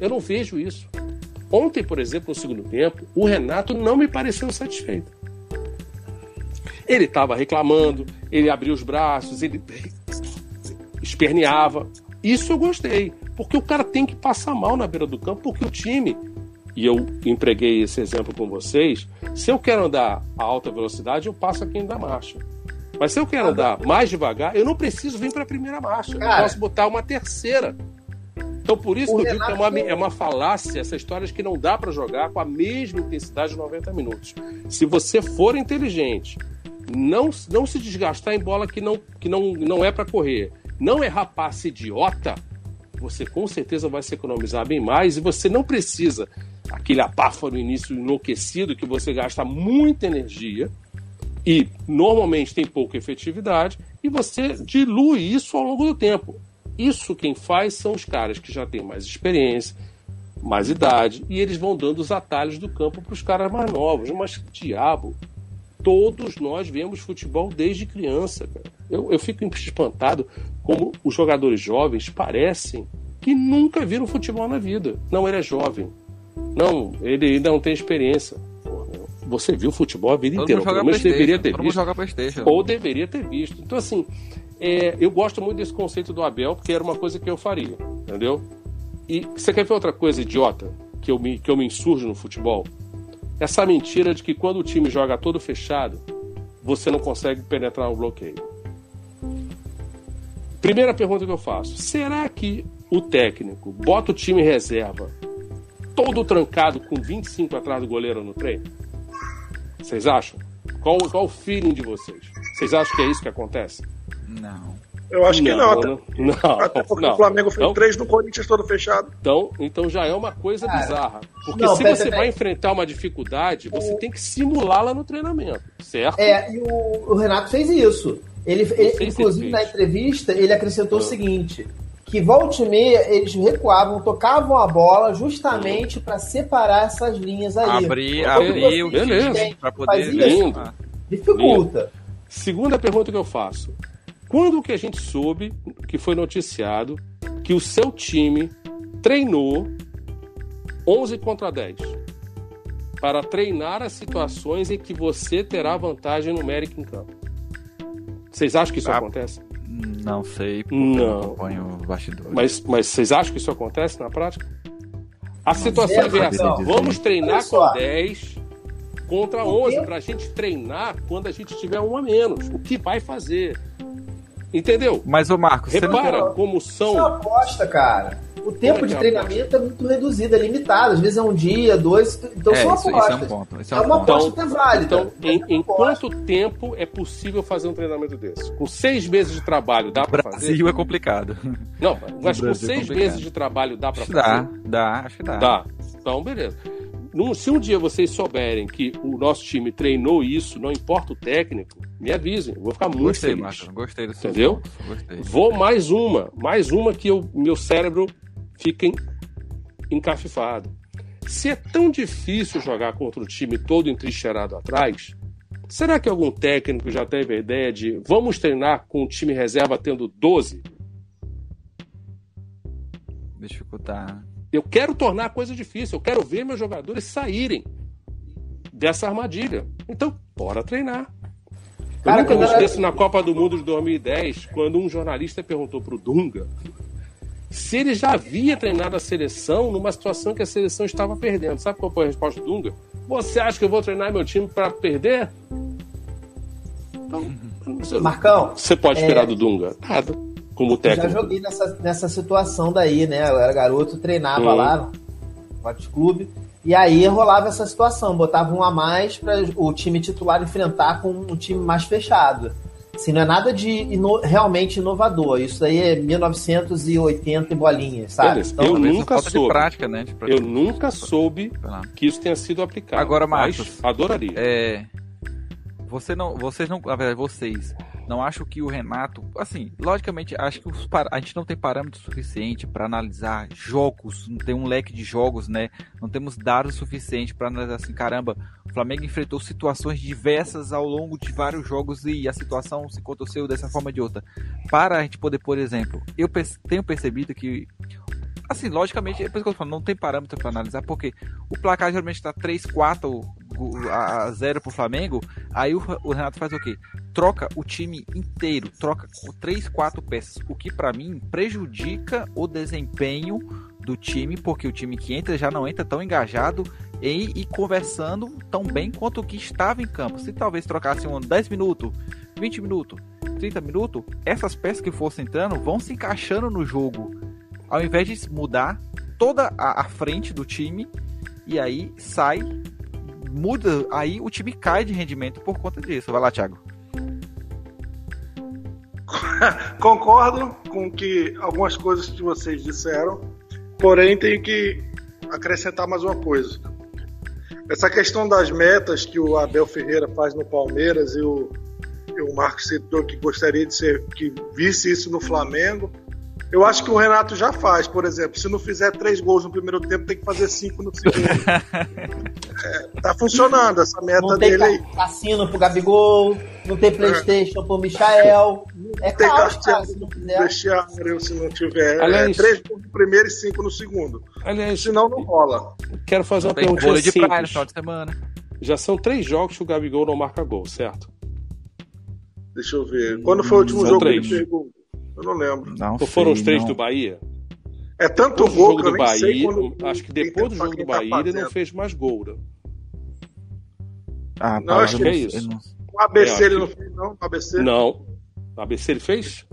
Eu não vejo isso. Ontem, por exemplo, no segundo tempo, o Renato não me pareceu satisfeito. Ele estava reclamando, ele abria os braços, ele esperneava. Isso eu gostei, porque o cara tem que passar mal na beira do campo, porque o time, e eu empreguei esse exemplo com vocês, se eu quero andar a alta velocidade, eu passo aqui da marcha. Mas se eu quero andar mais devagar, eu não preciso vir para a primeira marcha. eu Cara. posso botar uma terceira. Então, por isso O que eu digo que é uma, é uma falácia essa história de que não dá para jogar com a mesma intensidade de 90 minutos. Se você for inteligente, não, não se desgastar em bola que não, que não, não é para correr, não errar passe idiota, você com certeza vai se economizar bem mais e você não precisa aquele no início enlouquecido que você gasta muita energia e normalmente tem pouca efetividade e você dilui isso ao longo do tempo. Isso quem faz são os caras que já têm mais experiência, mais idade e eles vão dando os atalhos do campo para os caras mais novos. Mas diabo, todos nós vemos futebol desde criança. Cara. Eu, eu fico espantado como os jogadores jovens parecem que nunca viram futebol na vida. Não, ele é jovem. Não, ele ainda não tem experiência. Você viu futebol a vida Todo inteira, pelo menos deveria ter Todo visto. Ou deveria ter visto. Então, assim, é, eu gosto muito desse conceito do Abel, porque era uma coisa que eu faria, entendeu? E você quer ver outra coisa idiota que eu me, que eu me insurjo no futebol? essa mentira de que quando o time joga todo fechado, você não consegue penetrar o bloqueio. Primeira pergunta que eu faço: será que o técnico bota o time reserva todo trancado com 25 atrás do goleiro no treino? Vocês acham? Qual, qual o feeling de vocês? Vocês acham que é isso que acontece? Não. Eu acho que não. Não, até, não, até porque não. o Flamengo fez Não. três no Corinthians todo fechado. Então, então já é uma coisa Cara, bizarra. Porque não, se pera, você pera, vai pera. enfrentar uma dificuldade, você tem que simulá-la no treinamento, certo? É, e o, o Renato fez isso. Ele, ele- inclusive, na entrevista, ele acrescentou o Ah. seguinte: que volta e meia eles recuavam, tocavam a bola justamente para separar essas linhas aí. Abrir, abrir o beleza. Faz poder. Lindo. Ah, Dificulta. Segunda pergunta que eu faço. Quando que a gente soube, que foi noticiado, que o seu time treinou 11 contra 10 para treinar as situações em que você terá vantagem numérica em campo? Vocês acham que isso Ah, acontece? Não sei, porque Não. eu não acompanho o bastidor. Mas, mas vocês acham que isso acontece na prática? A situação é, essa. Vamos treinar com 10 contra O 11 tempo- para a gente treinar quando a gente tiver um a menos. O que vai fazer? Entendeu? Mas, ô Marcos, você não Repara não- como Isso é uma são. aposta, cara. O tempo de que treinamento é muito reduzido, é limitado. Às vezes é um dia, dois. Então É, são isso, isso apostas. é um ponto. Isso é, É um uma ponto. aposta até válida. Então, em, É em aposta. quanto tempo é possível fazer um treinamento desse? Com seis meses de trabalho dá para fazer? Brasil é complicado. Não, mas com é seis complicado. meses de trabalho dá para Acho que fazer? dá, dá, acho que dá. Tá. Então, beleza. Num- se um dia vocês souberem que o nosso time treinou isso, não importa o técnico, me avisem. Eu vou ficar muito Gostei, feliz. Marcos. Gostei do seu Entendeu? Gostei. Vou mais uma, mais uma que o meu cérebro fica en- encafifado. Se é tão difícil jogar contra o time todo entrincheirado atrás, será que algum técnico já teve a ideia de vamos treinar com o time reserva tendo 12? Dificultar. Eu quero tornar a coisa difícil, eu quero ver meus jogadores saírem dessa armadilha. Então, bora treinar. Eu Cara, nunca me esqueço na Copa do Mundo de 2010, quando um jornalista perguntou pro Dunga se ele já havia treinado a seleção numa situação que a seleção estava perdendo. Sabe qual foi a resposta do Dunga? Você acha que eu vou treinar meu time para perder? Então, você, Marcão, você pode é- esperar do Dunga? Nada. Como eu já técnico. joguei nessa, nessa situação daí, né? Eu era garoto, treinava Hum. lá no Vários Clube. E aí rolava essa situação, botava um a mais para o time titular enfrentar com um time mais fechado. Assim, não é nada de ino- realmente inovador. Isso daí é 1980 e bolinhas, sabe? Beleza. Então, Eu nunca soube. prática, né? Eu nunca soube que isso tenha sido aplicado. Agora, mas Marcos, adoraria. É. Você não, vocês não, na verdade, vocês não acham que o Renato, assim, logicamente, acho que os a gente não tem parâmetro suficiente para analisar jogos, não tem um leque de jogos, né? Não temos dados suficientes para analisar assim, caramba, o Flamengo enfrentou situações diversas ao longo de vários jogos e a situação se aconteceu dessa forma ou de outra. Para a gente poder, por exemplo, eu tenho percebido que Assim, logicamente, é por isso que eu falando, não tem parâmetro para analisar, porque o placar geralmente está 3, 4 a 0 pro Flamengo, aí o, o Renato faz o quê? Troca o time inteiro, troca com 3, 4 peças, o que para mim prejudica o desempenho do time, porque o time que entra já não entra tão engajado e, e conversando tão bem quanto o que estava em campo. Se talvez trocasse um 10 minutos, 20 minutos, 30 minutos, essas peças que fossem entrando vão se encaixando no jogo ao invés de mudar toda a, a frente do time e aí sai, muda, aí o time cai de rendimento por conta disso. Vai lá, Thiago. Concordo com que algumas coisas que vocês disseram, porém tenho que acrescentar mais uma coisa. Essa questão das metas que o Abel Ferreira faz no Palmeiras e o, e o Marcos citou que gostaria de ser que visse isso no Flamengo. Eu acho que o Renato já faz, por exemplo, se não fizer três gols no primeiro tempo, tem que fazer cinco no segundo. é, tá funcionando essa meta não tem dele aí. ca- cassino pro Gabigol, não tem Playstation pro Michael. É Tem caos, cara, se não no fizer. vestiário se não tiver. Aliás- é, três gols no primeiro e cinco no segundo. Aliás, Senão não rola. quero fazer uma vôlei de praia no final de semana. Já são três jogos que o Gabigol não marca gol, certo? Deixa eu ver. Quando foi o último São jogo três. que ele pegou? Eu não lembro. Não Ou foram os três não. do Bahia? É tanto Depois do gol jogo que eu do nem sei Bahia, quando- acho que depois do tá- jogo do tá Bahia ele não fez mais gol, né? Ah, Não, acho que não- é isso. O ABC Eu ele acho não fez, não? O ABC? Não. O ABC ele fez?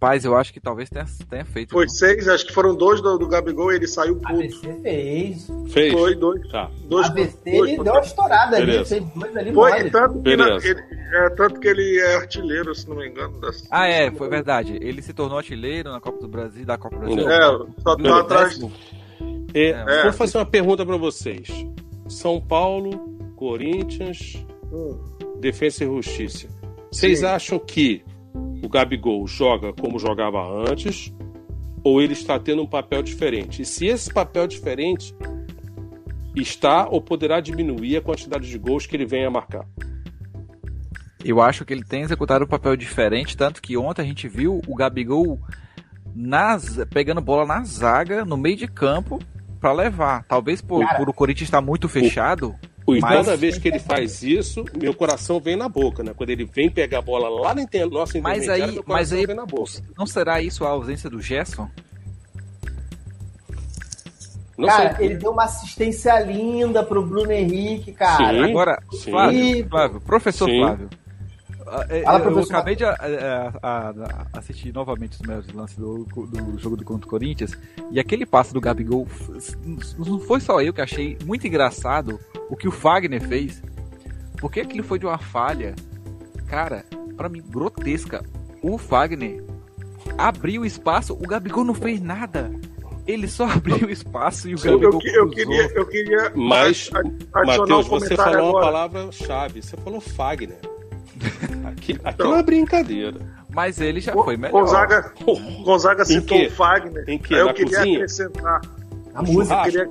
Rapaz, eu acho que talvez tenha, tenha feito. Foi viu? seis, acho que foram dois do, do Gabigol e ele saiu puto. ABC fez. Fez? Foi dois. Tá. dois ABC dois- ele deu uma estourada ali, fez dois ali Foi, tanto que, na- ele, é, tanto que ele é artilheiro, se não me engano. Das... Ah, é, foi verdade. Ele se tornou artilheiro na Copa do Brasil, da Copa do Brasil. É, só tá atrás. É, É. Vou fazer uma pergunta pra vocês. São Paulo, Corinthians, Hum. Defesa e Justiça. Vocês Sim. acham que o Gabigol joga como jogava antes? Ou ele está tendo um papel diferente? E se esse papel diferente está ou poderá diminuir a quantidade de gols que ele vem a marcar? Eu acho que ele tem executado um papel diferente, tanto que ontem a gente viu o Gabigol nas, pegando bola na zaga, no meio de campo, pra levar. Talvez por, Cara. por o Corinthians estar muito fechado. E Mas- toda vez que ele faz isso, meu coração vem na boca, né? Quando ele vem pegar a bola lá na inter- nossa Mas aí, meu mas coração aí vem na boca. não será isso a ausência do Gerson? Não cara, sei. ele deu uma assistência linda pro Bruno Henrique, cara. Sim. Agora, sim. Flávio, Flávio, professor Sim. Flávio. É, Fala, eu acabei de ah, ah, ah, assistir novamente os melhores lances do, do jogo do contra o Corinthians e aquele passe do Gabigol não foi só eu que achei muito engraçado o que o Fagner fez, porque aquilo foi de uma falha, cara, pra mim grotesca. O Fagner abriu o espaço, o Gabigol não fez nada. Ele só abriu o espaço e o Eu, eu, Gabigol eu cruzou. queria, eu queria Mas, a- Matheus, um você falou uma agora. palavra-chave. Você falou Fagner. Aqui, aqui Então. é brincadeira. Mas ele já Go- foi melhor. Gonzaga, Gonzaga Em citou o Fagner. Em? Aí eu Na queria cozinha? acrescentar. A música. Eu queria,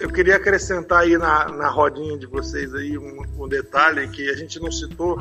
eu queria acrescentar aí na, na rodinha de vocês aí um, um detalhe que a gente não citou,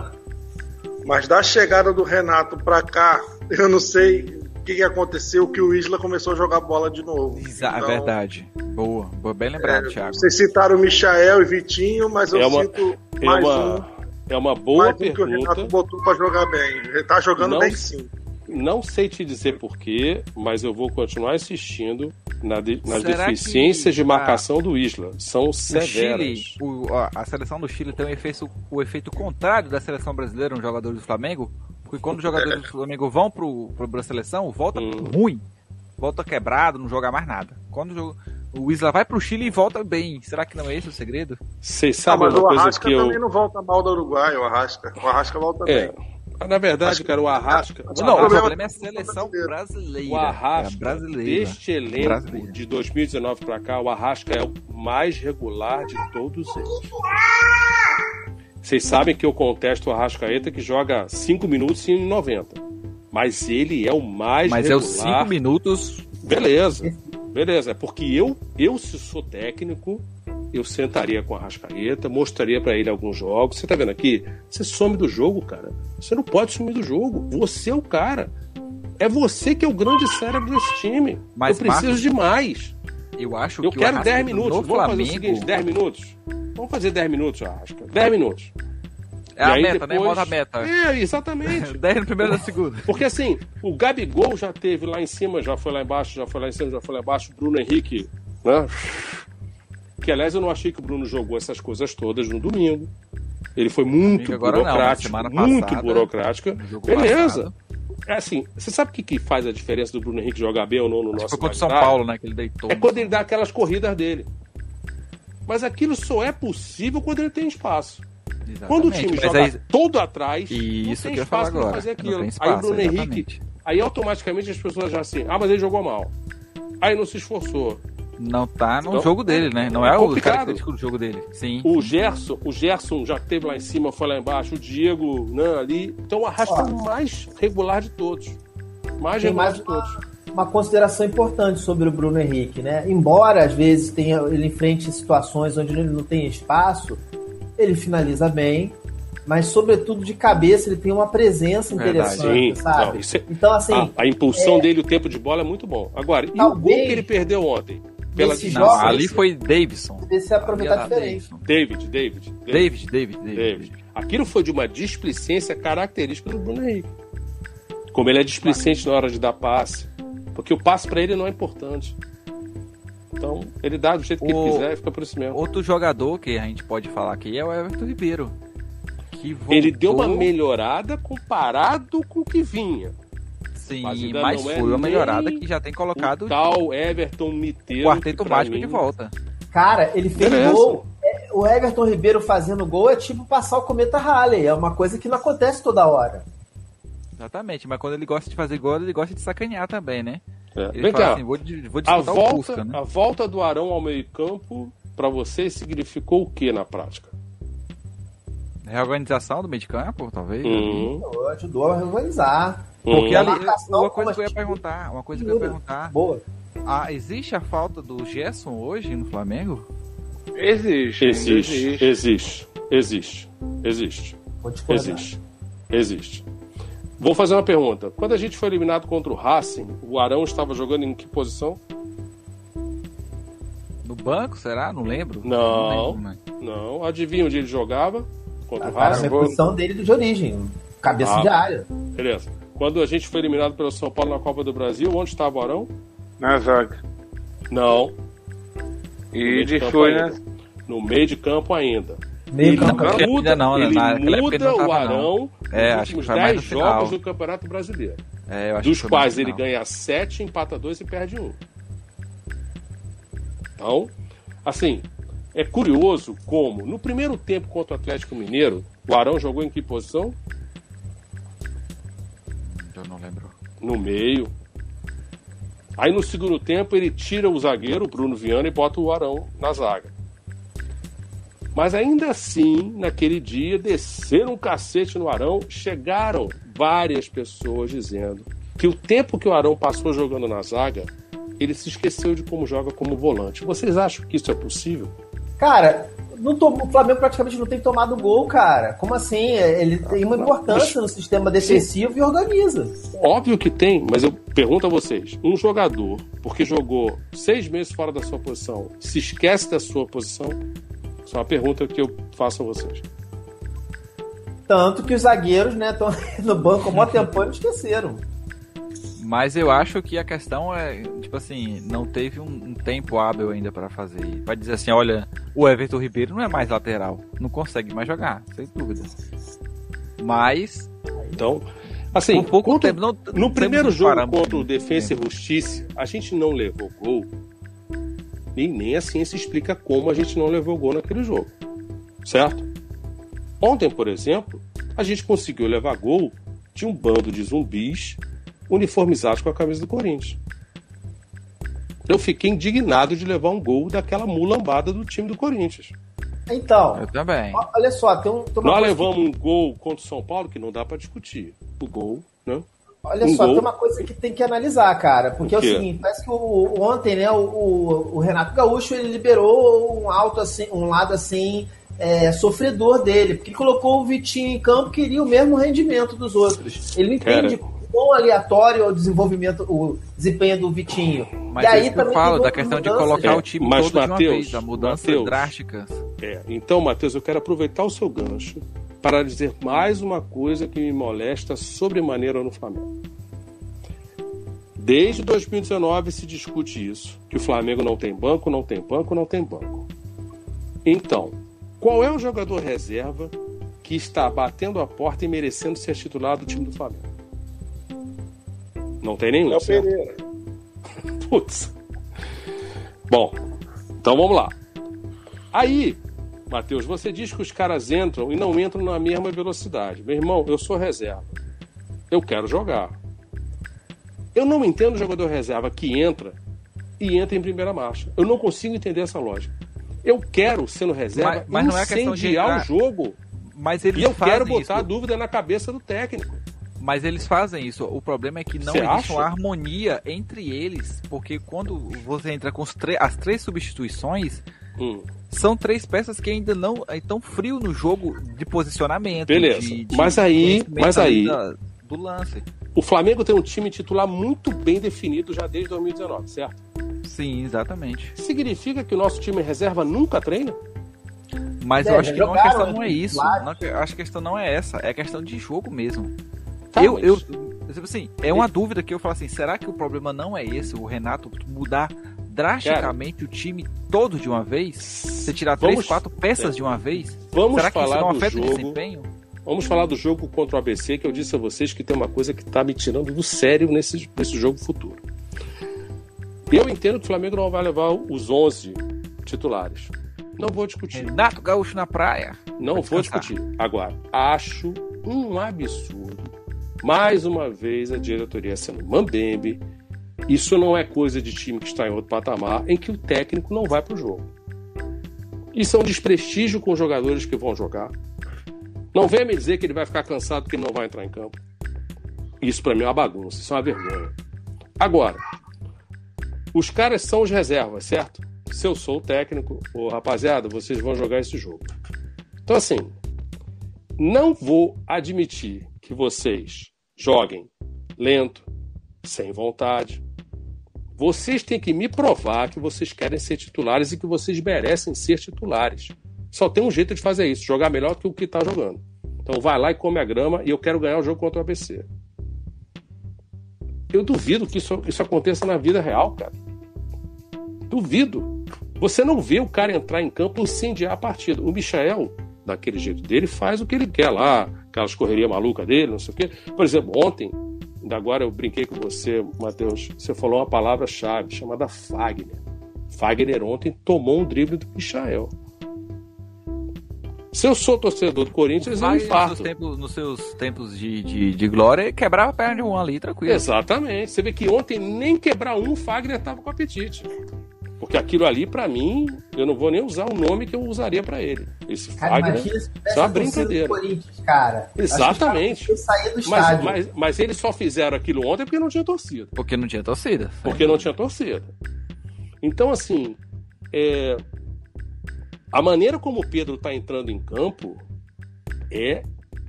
mas da chegada do Renato pra cá, eu não sei o que, que aconteceu, que o Isla começou a jogar bola de novo. Exa- Então, verdade. Boa, boa bem lembrado, é, Thiago. Vocês citaram o Michael e Vitinho, mas eu É uma- cito É mais uma, um, é uma boa mais um que o Renato pergunta. botou pra jogar bem. Ele tá jogando Não- bem sim. Não sei te dizer porquê, mas eu vou continuar insistindo na de- nas Será deficiências que- de marcação do Isla. São O Chile, severas. o- a, a seleção do Chile tem um efeito, o efeito contrário da seleção brasileira, um jogador do Flamengo, porque quando os jogadores do Flamengo vão pro, pro, pra seleção, volta Hum. ruim, volta quebrado, não joga mais nada. Quando o, jogo- o Isla vai pro Chile e volta bem. Será que não é esse o segredo? Vocês Ah, sabem mas uma o coisa Arrasca que eu. também não volta mal do Uruguai, o Arrasca. O Arrasca volta É. bem. Na verdade, cara, o Arrasca. Não, o problema- é a seleção brasileira. O Arrasca, é brasileira. deste elenco Brasileira. de 2019 pra cá, o Arrasca é o mais regular de todos eles. Vocês sabem que eu contesto o Arrascaeta que joga 5 minutos em 90. Mas ele é o mais Mas é regular. os 5 minutos. Beleza. Beleza. É porque eu, eu, se sou técnico, eu sentaria com a Rascaeta, mostraria pra ele alguns jogos. Você tá vendo aqui? Você some do jogo, cara. Você não pode sumir do jogo. Você é o cara. É você que é o grande cérebro desse time. Mas, eu preciso Marcos, de mais. Eu acho Eu que quero Arrascaeta 10 minutos. Vamos fazer o Flamengo seguinte: 10 minutos. Vamos fazer 10 minutos, Arrasca. 10 minutos. É a E aí meta, né? depois- Moda a meta. É, exatamente. 10 no primeiro no segundo. Porque assim, o Gabigol já teve lá em cima, já foi lá embaixo, já foi lá em cima, já foi lá embaixo. O Bruno Henrique, né? Que aliás eu não achei que o Bruno jogou essas coisas todas no domingo. Ele foi muito agora não, mas burocrático, muito passada, burocrático. no jogo Beleza. passado. É assim, você sabe o que, que faz a diferença do Bruno Henrique jogar bem ou não no Acho nosso foi contra o São? Paulo, né? Que ele deitou. É quando ele dá aquelas corridas dele. Mas aquilo só é possível quando ele tem espaço. Exatamente, Quando o time mas joga aí- todo atrás, E não isso tem que espaço pra agora. fazer aquilo. tem aí espaço, o Bruno Henrique, aí automaticamente as pessoas já assim, ah, mas ele jogou mal. Aí não se esforçou. Não tá no Então, jogo dele, né? Não é é, o característico do jogo dele. Sim. O Gerson, o Gerson já teve lá em cima, foi lá embaixo, o Diego, né, ali. Então é o mais regular de todos. Mais Tem regular mais de todos. uma consideração importante sobre o Bruno Henrique, né? Embora às vezes tenha, ele enfrente situações onde ele não tem espaço, ele finaliza bem, mas sobretudo de cabeça ele tem uma presença interessante, Sim, sabe? não, é- Então assim, a, a impulsão dele, o tempo de bola é muito bom. Agora, e o gol Talvez- que ele perdeu ontem? Pela Não, jogos- ali foi Davidson. deve ser aproveitar diferente. David, David, David. David, David, David. David. Aquilo foi de uma displicência característica do Bruno Henrique. Como ele é displicente na hora de dar passe. Porque o passe pra ele não é importante. Então, ele dá do jeito que O- ele quiser e fica por isso mesmo. Outro jogador que a gente pode falar aqui é o Everton Ribeiro. Que voltou... Ele deu uma melhorada comparado com o que vinha. Sim, mas é foi uma nem melhorada que já tem colocado O tal Everton o Miteiro. quarteto mágico mim- de volta. Cara, ele fez Beleza. gol. É, O Everton Ribeiro fazendo gol é tipo passar o cometa Halley. É uma coisa que não acontece toda hora. Exatamente, mas quando ele gosta de fazer gol, ele gosta de sacanear também, né? É. Ele Vem cá, assim, vou, vou a volta, Fusca, né? a volta do Arão ao meio-campo, pra você, significou o que na prática? Reorganização do meio de campo, talvez. Hum, Ajudou a organizar. Porque hum. ali, uma coisa que eu ia perguntar, uma coisa que eu ia perguntar, Boa. ah, existe a falta do Gerson hoje no Flamengo? Existe. Existe, existe, existe, existe, discordar. existe, existe. Vou fazer uma pergunta. Quando a gente foi eliminado contra o Racing, o Arão estava jogando em que posição? No banco, será? Não lembro. Não. lembro, né? Não. Adivinha onde ele jogava? Contra o Cara, a Racing? posição dele de origem. Cabeça Ah. de área. Beleza. Quando a gente foi eliminado pelo São Paulo na Copa do Brasil, onde estava o Arão? Na zaga. Não. E de foi, né? No meio de campo ainda. Meio Ele campo. Não, muda, ainda não, né? ele Naquela muda não tava, o não. Arão É, nos últimos foi mais 10 no final. jogos do Campeonato Brasileiro. É, eu acho Dos quais ele ganha 7, empata 2 e perde 1. Então, assim, é curioso como, no primeiro tempo contra o Atlético Mineiro, o Arão jogou em que posição? Eu não lembro. No meio. Aí no segundo tempo ele tira o zagueiro, o Bruno Viana, e bota o Arão na zaga. Mas ainda assim, naquele dia, desceram um cacete no Arão, chegaram várias pessoas dizendo que o tempo que o Arão passou jogando na zaga, ele se esqueceu de como joga como volante. Vocês acham que isso é possível? Cara, não tom- o Flamengo praticamente não tem tomado gol, cara. Como assim? Ele tem uma importância no sistema defensivo e organiza. Óbvio que tem, mas eu pergunto a vocês: um jogador, porque jogou seis meses fora da sua posição, se esquece da sua posição? Isso é uma pergunta que eu faço a vocês. Tanto que os zagueiros, né, estão no banco há mó tempão e não esqueceram. Mas eu acho que a questão é, tipo assim, não teve um, um tempo hábil ainda pra fazer. Pra dizer assim, olha, o Everton Ribeiro não é mais lateral. Não consegue mais jogar, sem dúvida. Mas, Então, assim, por pouco quando- tempo. Não, no primeiro um jogo contra o de Defensa e tempo. Justiça, a gente não levou gol. E nem a ciência explica como a gente não levou gol naquele jogo. Certo? Ontem, por exemplo, a gente conseguiu levar gol de um bando de zumbis uniformizados com a camisa do Corinthians. Eu fiquei indignado de levar um gol daquela mulambada do time do Corinthians. Então, Eu também. olha só, tem, um, tem uma Nós coisa que- levamos um gol contra o São Paulo que não dá pra discutir. O gol, né? Olha um só, gol. tem uma coisa que tem que analisar, cara. Porque é O o quê? seguinte, parece que o, o- ontem, né, o, o- o Renato Gaúcho ele liberou um alto assim, um lado assim, é, sofredor dele, porque ele colocou o Vitinho em campo que queria o mesmo rendimento dos outros. Ele não entende Cara. quão aleatório é o desenvolvimento, o desempenho do Vitinho. Mas e é aí que eu também falo, da questão de mudanças. colocar É, o time mas, todo de uma Mateus, vez. A mudança Mateus, drástica. É, então, Matheus, eu quero aproveitar o seu gancho para dizer mais uma coisa que me molesta sobremaneira no Flamengo. Desde 2019 se discute isso, que o Flamengo não tem banco, não tem banco, não tem banco. Então, qual é o jogador reserva que está batendo a porta e merecendo ser titular do time do Flamengo? Não tem nenhum, É o certo? Pereira. Putz. Bom, então vamos lá. Aí, Matheus, você diz que os caras entram e não entram na mesma velocidade. Meu irmão, eu sou reserva. Eu quero jogar. Eu não entendo o jogador reserva que entra e entra em primeira marcha. Eu não consigo entender essa lógica. Eu quero, sendo reserva, Mas- mas não é incendiar entrar- o jogo. Mas eles E eu quero botar isso. a dúvida na cabeça do técnico. Mas eles fazem isso. O problema é que não Você existe acha? uma harmonia entre eles. Porque quando você entra com as três substituições, Hum. São três peças que ainda não estão frio no jogo de posicionamento. Beleza. de- de Mas aí- mas aí- da- do lance. O Flamengo tem um time titular muito bem definido já desde 2019, certo? Sim, exatamente. Significa que o nosso time reserva nunca treina? Mas É, eu acho que não, a jogaram, questão não é isso. Claro. Não, acho que a questão não é essa. É a questão de jogo mesmo. Tá, eu, mas- eu, tipo assim, é uma dúvida que eu falo assim, será que o problema não é esse, o Renato mudar drasticamente o time todo de uma vez? Você tirar três, Vamos- quatro peças é. de uma vez? Vamos será que isso falar não do afeta o jogo. desempenho? Vamos falar do jogo contra o ABC, que eu disse a vocês que tem uma coisa que está me tirando do sério nesse, nesse jogo futuro. Eu entendo que o Flamengo não vai levar os 11 titulares. Não vou discutir. Renato Gaúcho na praia. Não vou discutir. Agora, acho um absurdo. Mais uma vez a diretoria sendo mambembe. Isso não é coisa de time que está em outro patamar, em que o técnico não vai para o jogo. Isso é um desprestígio com os jogadores que vão jogar. Não venha me dizer que ele vai ficar cansado porque não vai entrar em campo. Isso para mim é uma bagunça, isso é uma vergonha. Agora, os caras são os reservas, certo? Se eu sou o técnico, ô, rapaziada, vocês vão jogar esse jogo. Então, assim, não vou admitir que vocês joguem lento, sem vontade. Vocês têm que me provar que vocês querem ser titulares e que vocês merecem ser titulares. Só tem um jeito de fazer isso, jogar melhor que o que está jogando. Então vai lá e come a grama e eu quero ganhar o jogo contra o ABC. Eu duvido que isso, isso aconteça na vida real, cara. Duvido. Você não vê o cara entrar em campo e incendiar a partida. O Michael, daquele jeito dele, faz o que ele quer lá, aquelas correrias malucas dele, não sei o quê. Por exemplo, ontem, ainda agora eu brinquei com você, Matheus, você falou uma palavra-chave chamada Fagner. Fagner ontem tomou um drible do Michael. Se eu sou torcedor do Corinthians, eu infarto. nos seus tempos, nos seus tempos de, de, de glória, quebrava a perna de um ali, tranquilo. Exatamente. Você vê que ontem nem quebrar um, o Fagner estava com apetite. Porque aquilo ali, pra mim, eu não vou nem usar o nome que eu usaria pra ele. Esse Cara, Fagner. imagina se Isso é uma do brincadeira. Corinthians, cara. Exatamente. Sair do Mas, mas, mas eles só fizeram aquilo ontem porque não tinha torcida. Porque não tinha torcida. Porque não tinha torcida. Então, assim, é, a maneira como o Pedro está entrando em campo é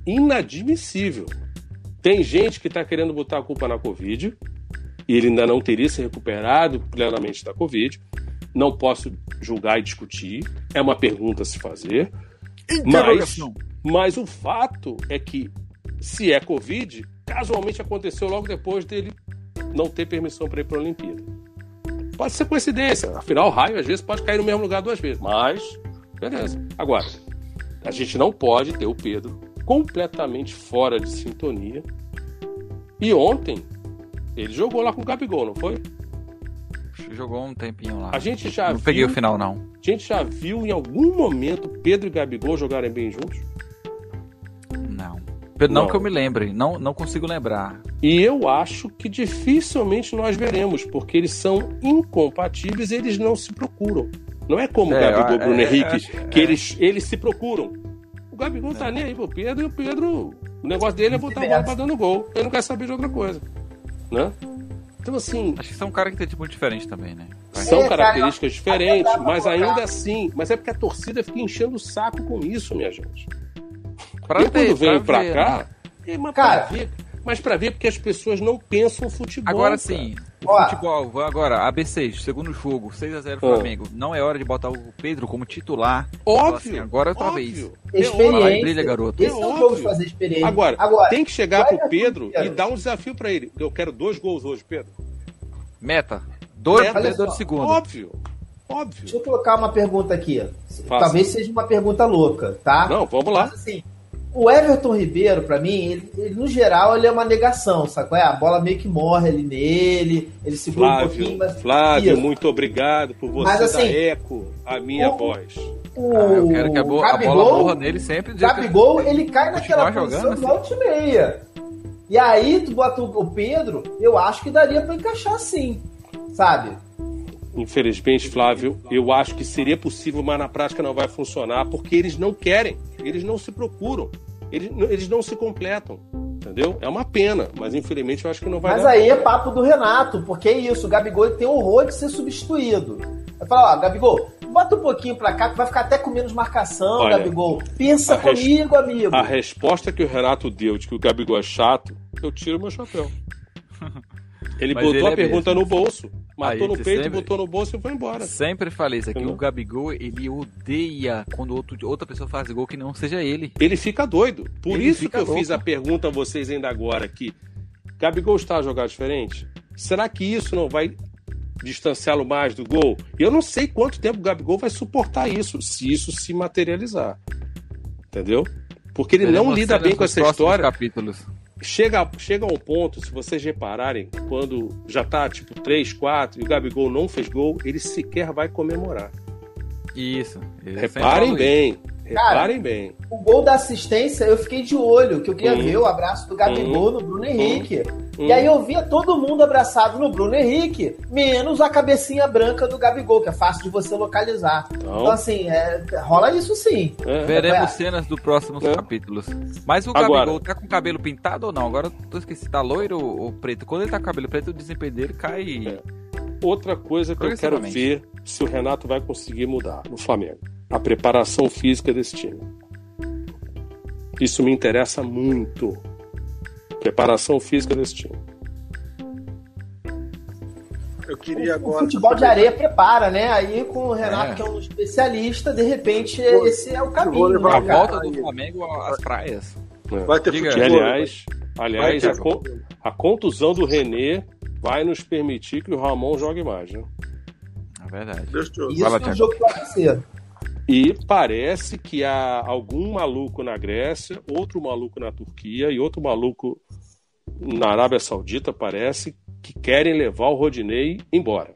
inadmissível. Tem gente que está querendo botar a culpa na Covid e ele ainda não teria se recuperado plenamente da Covid. Não posso julgar e discutir. É uma pergunta a se fazer. Mas, Interrogação. mas o fato é que, se é Covid, casualmente aconteceu logo depois dele não ter permissão para ir para a Olimpíada. Pode ser coincidência, afinal, o raio às vezes pode cair no mesmo lugar duas vezes, mas beleza. Agora, a gente não pode ter o Pedro completamente fora de sintonia. E ontem, ele jogou lá com o Gabigol, não foi? Jogou um tempinho lá. A gente já não viu, peguei o final, não. A gente já viu em algum momento Pedro e Gabigol jogarem bem juntos? Não. Não, Não. que eu me lembre. Não, não consigo lembrar. E eu acho que dificilmente nós veremos, porque eles são incompatíveis e eles não se procuram. Não é como o É, Gabigol e é, Bruno é, Henrique, acho- que é. eles, eles se procuram. O Gabigol tá nem aí pro Pedro e o Pedro, o negócio dele é botar a bola pra dando gol. Ele não quer saber de outra coisa. Né? Então, assim, Acho que são características muito diferentes também, né? são É, cara, características diferentes, dá pra mas colocar. ainda assim. Mas é porque a torcida fica enchendo o saco com isso, minha gente. Pra e quando vem pra, ver, cá, né? é, mas Cara. pra ver. Mas pra ver porque as pessoas não pensam futebol. Agora cara. sim, futebol, vou agora, ABC, segundo jogo, 6x0 Ah. Flamengo. Não é hora de botar o Pedro como titular. Falar Óbvio. assim, agora outra óbvio. vez. É Experiência. Vai lá e brilha, garoto. Esse é, É o jogo de óbvio. fazer experiência. Agora, Agora tem que chegar pro Pedro e dar um desafio pra ele. Eu quero dois gols hoje, Pedro. Meta. Dois Meta. Pedro do segundo. Óbvio. Óbvio. Deixa eu colocar uma pergunta aqui. Faça. Talvez seja uma pergunta louca, tá? Não, vamos lá. Mas assim, o Everton Ribeiro, pra mim, ele, ele, no geral, ele é uma negação, sacou? É, a bola meio que morre ali nele, ele segura um pouquinho, Flávio, mas. Flávio, Isso. muito obrigado por você Mas, dar assim, eco à minha o- voz. O Ah, eu quero que a, bo- a bola Gabigol- morra nele sempre. O dizer que- Gabigol, ele cai naquela posição assim. alto e meia. E aí, tu bota o Pedro, eu acho que daria pra encaixar sim, sabe? Infelizmente, Flávio, eu acho que seria possível, mas na prática não vai funcionar, porque eles não querem, eles não se procuram, eles, eles não se completam. Entendeu? É uma pena, mas infelizmente eu acho que não vai Mas dar. aí é papo do Renato, porque é isso, o Gabigol tem horror de ser substituído. Vai falar, ó, Gabigol, bota um pouquinho pra cá, que vai ficar até com menos marcação, Olha, Gabigol. Pensa comigo, amigo. A resposta que o Renato deu de que o Gabigol é chato, eu tiro meu chapéu. Ele Mas botou ele a é pergunta mesmo. no bolso, matou Aí, no peito, sempre- botou no bolso e foi embora. Sempre falei isso aqui. O Gabigol, ele odeia quando outro, outra pessoa faz gol que não seja ele. Ele fica doido. Por Ele isso que eu louco. fiz a pergunta a vocês ainda agora aqui. Gabigol está a jogar diferente? Será que isso não vai distanciá-lo mais do gol? Eu não sei quanto tempo o Gabigol vai suportar isso, se isso se materializar. Entendeu? Porque ele Veremos não lida bem com essa história. capítulos. Chega, chega a um ponto, se vocês repararem, quando já tá tipo 3, 4 e o Gabigol não fez gol, ele sequer vai comemorar. Isso. Reparem bem. Reparem bem. O gol da assistência, eu fiquei de olho, que eu queria Hum. ver o abraço do Gabigol no Bruno Henrique. Hum. E aí eu via todo mundo abraçado no Bruno Henrique, menos a cabecinha branca do Gabigol, que é fácil de você localizar. Então, Então, assim, é, rola isso sim. é, Veremos É. cenas do próximos É. capítulos. Mas o Agora- Gabigol tá com o cabelo pintado ou não? Agora eu tô esqueci, tá loiro ou, preto? Quando ele tá com o cabelo preto, o desempenho dele cai. É. outra coisa que eu quero ver se o Renato vai conseguir mudar no Flamengo. A preparação física desse time. Isso me interessa muito. Preparação física desse time. Eu queria O agora. futebol de areia prepara, né? Aí com o Renato, É. que é um especialista, de repente Vou- esse é o caminho. A Né, Cara, volta do Flamengo às praias. Vai ter Diga. Que, futebol. aliás, aliás Vai a, con- a contusão do René vai nos permitir que o Ramon jogue mais. Né? É verdade. Isso é um jogo que vai acontecer. E parece que há algum maluco na Grécia, outro maluco na Turquia e outro maluco na Arábia Saudita, parece, que querem levar o Rodinei embora.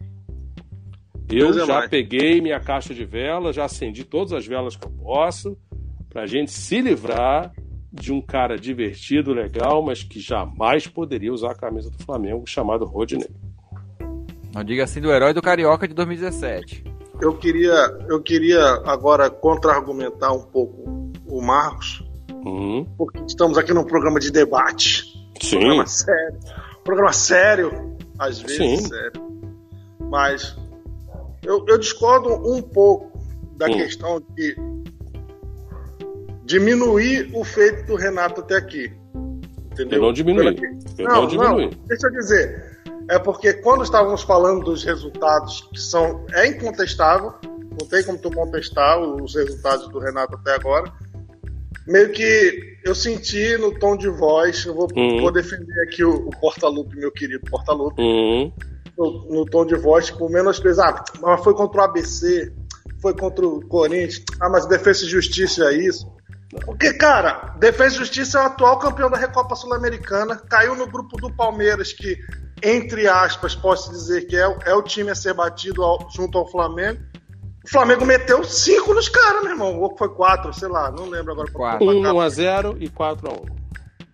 Eu Deus é já mais. peguei minha caixa de velas, já acendi todas as velas que eu posso, pra gente se livrar de um cara divertido, legal, mas que jamais poderia usar a camisa do Flamengo, chamado Rodinei. Não diga assim do herói do Carioca de 2017. Eu queria, eu queria agora contra-argumentar um pouco o Marcos, Hum, porque estamos aqui num programa de debate. sim, Programa sério. Programa sério, às vezes Sim. sério. Mas eu, eu discordo um pouco da Hum. questão de diminuir o feito do Renato até aqui. Entendeu? eu não diminui. Eu não, não diminui. deixa eu dizer. É porque quando estávamos falando dos resultados que são. É incontestável, não tem como tu contestar os resultados do Renato até agora. Meio que eu senti no tom de voz, eu vou, Uhum. vou defender aqui o, o Portalupe, meu querido Portalupe, Hum, no, no tom de voz, tipo, menos pesado. Ah, mas foi contra o ABC, foi contra o Corinthians, ah, mas Defesa e Justiça é isso. Porque, cara, Defesa e Justiça é o atual campeão da Recopa Sul-Americana, caiu no grupo do Palmeiras, que, entre aspas, posso dizer que é, o- é o time a ser batido ao- junto ao Flamengo. O Flamengo meteu cinco nos caras, meu irmão. Ou foi quatro, sei lá, não lembro agora. Quatro. 1 a 0 e 4 a 1.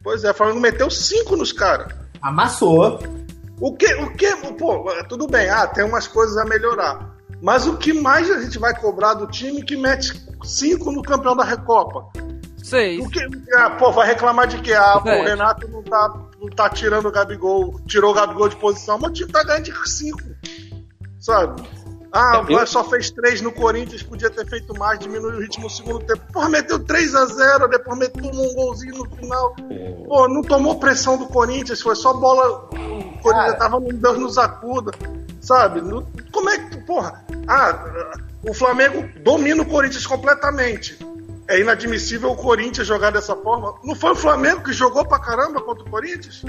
Pois é, o Flamengo meteu cinco nos caras. Amassou. O que, o que, pô, tudo bem, ah, tem umas coisas a melhorar. Mas o que mais a gente vai cobrar do time que mete cinco no campeão da Recopa? Seis. O que, ah, pô, vai reclamar de que ah, pô, o. Renato não tá, não tá tirando o Gabigol, tirou o Gabigol de posição, mas o time tá ganhando de cinco, sabe? Ah, É, eu- só fez três no Corinthians, podia ter feito mais, diminuiu o ritmo no segundo tempo. Porra, meteu 3 a 0 depois meteu um golzinho no final. Pô, não tomou pressão do Corinthians, foi só bola. O Corinthians Cara. tava no Deus nos acuda, sabe? Como é que, porra? Ah, o Flamengo domina o Corinthians completamente. É inadmissível o Corinthians jogar dessa forma. Não foi o Flamengo que jogou pra caramba contra o Corinthians?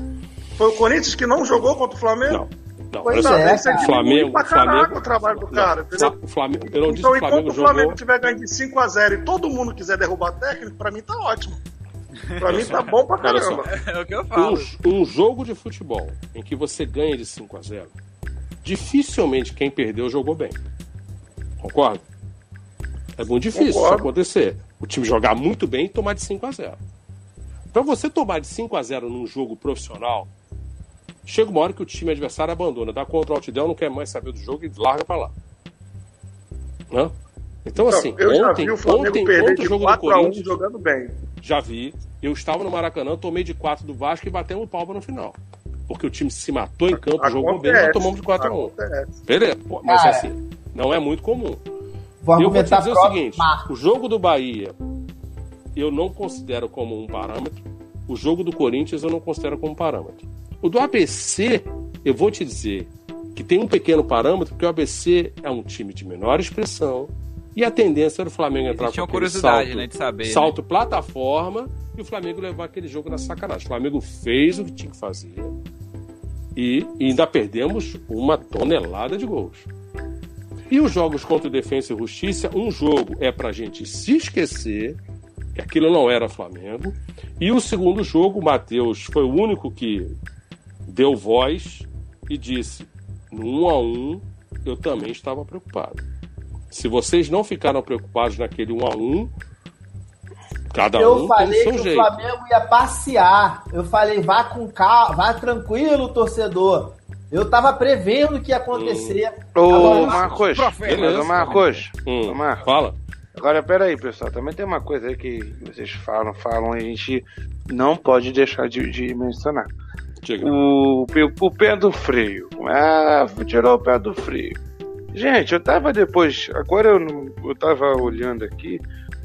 Foi o Corinthians que não jogou contra o Flamengo? Não. Não, só. é, você Flamengo, pra Flamengo, o trabalho do não, cara, entendeu? o Flamengo, eu não disse Então, que o enquanto Flamengo o Flamengo tiver ganho de 5x0 e todo mundo quiser derrubar técnico, pra mim tá ótimo. Pra mim tá bom pra caramba. É o que eu Um, falo. um jogo de futebol em que você ganha de 5 a 0 dificilmente quem perdeu jogou bem. Concorda? É muito difícil isso Concordo. acontecer. O time jogar muito bem e tomar de 5 a 0 Pra você tomar de 5 a 0 num jogo profissional, chega uma hora que o time adversário abandona, dá contra o outdown, não quer mais saber do jogo e larga pra lá. Né? Então, Então, assim, eu já ontem, vi o Flamengo ontem, perder ontem o de jogo do 4x1 Corinthians, jogando bem. já vi. Eu estava no Maracanã, tomei de 4 do Vasco e batemos palma no final. Porque o time se matou em campo, jogou bem, nós tomamos de 4 a 1 Acontece. Beleza, pô, mas Cara. assim, não é muito comum. Vou eu vou te dizer o seguinte: Marco. o jogo do Bahia eu não considero como um parâmetro, o jogo do Corinthians eu não considero como parâmetro. O do ABC, eu vou te dizer que tem um pequeno parâmetro, porque o ABC é um time de menor expressão e a tendência era o Flamengo entrar Existia com uma curiosidade, salto, né, de saber, né? salto plataforma e o Flamengo levar aquele jogo na sacanagem. O Flamengo fez o que tinha que fazer e, e ainda perdemos uma tonelada de gols. E os jogos contra o Defensa e Justiça, um jogo é pra gente se esquecer que aquilo não era Flamengo. E o segundo jogo, o Matheus foi o único que deu voz e disse: no 1 a 1 eu também estava preocupado. Se vocês não ficaram preocupados naquele 1 a 1 cada eu um falei tem o que seu o jeito. Flamengo ia passear. Eu falei, vá com calma, vá tranquilo, torcedor. Eu tava prevendo o que ia acontecer. Ô, Agora, Marcos, ô, Marcos, Hum, ô, Marcos, fala. agora peraí, pessoal, também tem uma coisa aí que vocês falam, falam, e a gente não pode deixar de, de mencionar. Diga. O, o pé do freio. Ah, tirou o pé do freio. Gente, eu tava depois. Agora eu, não, eu tava olhando aqui.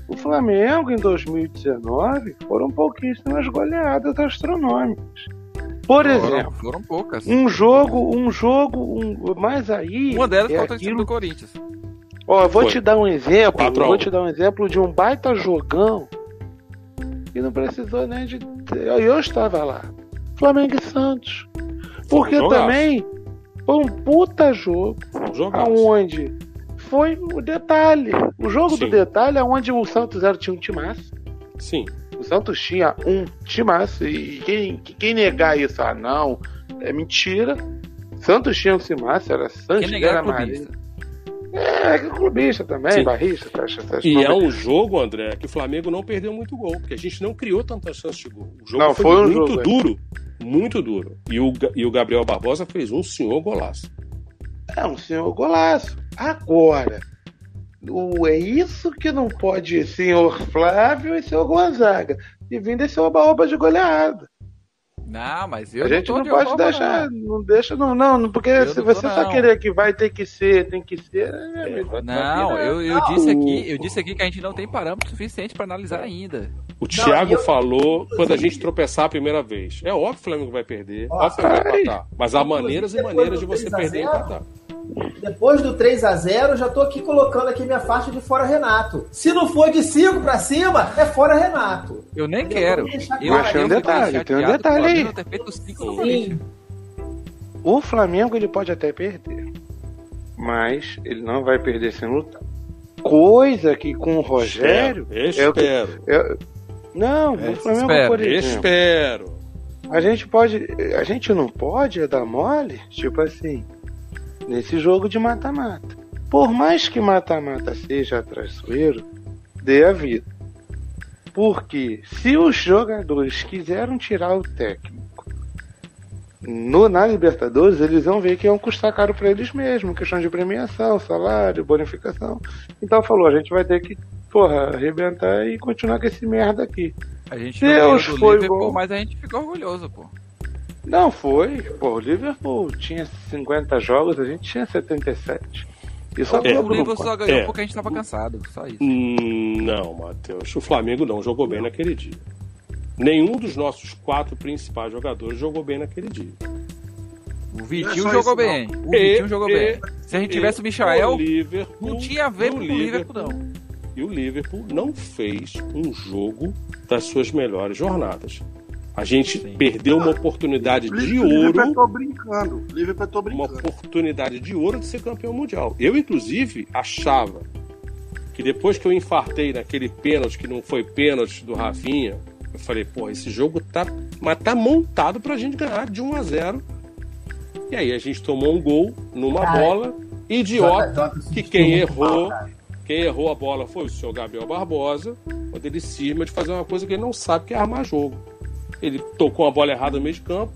O Flamengo em 2019 foram pouquíssimas goleadas astronômicas. Por exemplo, Foram, foram poucas. um jogo, um jogo, um, mas aí. Uma delas é faltou aquilo do Corinthians. Ó, eu vou Foi. te dar um exemplo. Quatro Vou te dar um exemplo de um baita jogão que não precisou nem de. Eu, eu estava lá. Flamengo e Santos. Porque um jogaço. também foi um puta jogo. Um jogaço. Aonde foi o detalhe. O jogo Sim. do detalhe é onde o Santos era, tinha um timaço. Sim. Santos tinha um timaço. E quem, quem negar isso, ah, não, é mentira. Santos tinha um timaço, era Santos, negar era é clubista. É, que clubista também, Sim. barrista, fecha, fecha. E é um jogo, André, que o Flamengo não perdeu muito gol, porque a gente não criou tantas chances de gol. O jogo Não, foi, foi um muito jogo, é. duro. Muito duro. E o, e o Gabriel Barbosa fez um senhor golaço. É um senhor golaço. Agora, é isso que não pode senhor Flávio e senhor Gonzaga. E vindo esse oba-oba de goleada. Não, mas eu a gente tô não de pode deixar, não. deixa, não, não, não, porque Eu se não tô, você só não. querer que vai ter que ser, tem que ser. é, Não, eu, eu disse aqui, eu disse aqui que a gente não tem parâmetro suficiente pra analisar ainda. O Thiago eu- falou quando a gente tropeçar a primeira vez. É óbvio que o Flamengo vai perder, Ó, óbvio que vai ai. empatar. Mas há maneiras e maneiras de você 3 a perder e 0, empatar. Depois do 3 a 0 já tô aqui colocando aqui minha faixa de fora Renato. Se não for de 5 pra cima, é fora Renato. Eu nem Eu quero. Eu, tem um eu detalhe, tem um detalhe o aí. Ter feito cinco. O Flamengo ele pode até perder, mas ele não vai perder sem lutar. Coisa que com o Rogério. Espero, é o que- espero, é- não, É, o Flamengo, espero, por exemplo, espero. a gente pode. A gente não pode é dar mole, tipo assim, nesse jogo de mata-mata. Por mais que mata-mata seja traiçoeiro, dê a vida. Porque se os jogadores quiseram tirar o técnico no, na Libertadores, eles vão ver que iam custar caro para eles mesmos, questão de premiação, salário, bonificação. Então falou, a gente vai ter que, porra, arrebentar e continuar com esse merda aqui. A gente Deus foi Liverpool, bom. mas a gente ficou orgulhoso, pô. Não foi. Pô, o Liverpool tinha 50 jogos, a gente tinha 77. Isso a O não Liverpool conta. só ganhou É. porque a gente tava cansado, só isso. Hum, Não, Matheus. O Flamengo não jogou bem naquele dia. Nenhum dos nossos quatro principais jogadores jogou bem naquele dia. O Não Vitinho é só jogou isso, bem. O E- Vitinho jogou e- bem. Se a gente tivesse o Michael, o Liverpool, não tinha a ver com o Liverpool, não. E o Liverpool não fez um jogo das suas melhores jornadas. A gente Sim. perdeu uma oportunidade de Liverpool ouro, tô brincando. Liverpool tô uma brincando. oportunidade de ouro de ser campeão mundial. Eu, inclusive, achava que depois que eu infartei naquele pênalti, que não foi pênalti do Rafinha, eu falei, pô, esse jogo tá, mas tá montado pra gente ganhar de 1 a 0 E aí a gente tomou um gol numa Cara, bola idiota, Jota, Jota, que quem mal, errou cara. quem errou a bola foi o senhor Gabriel Barbosa, quando ele cisma de fazer uma coisa que ele não sabe, que é armar jogo. Ele tocou a bola errada no meio de campo,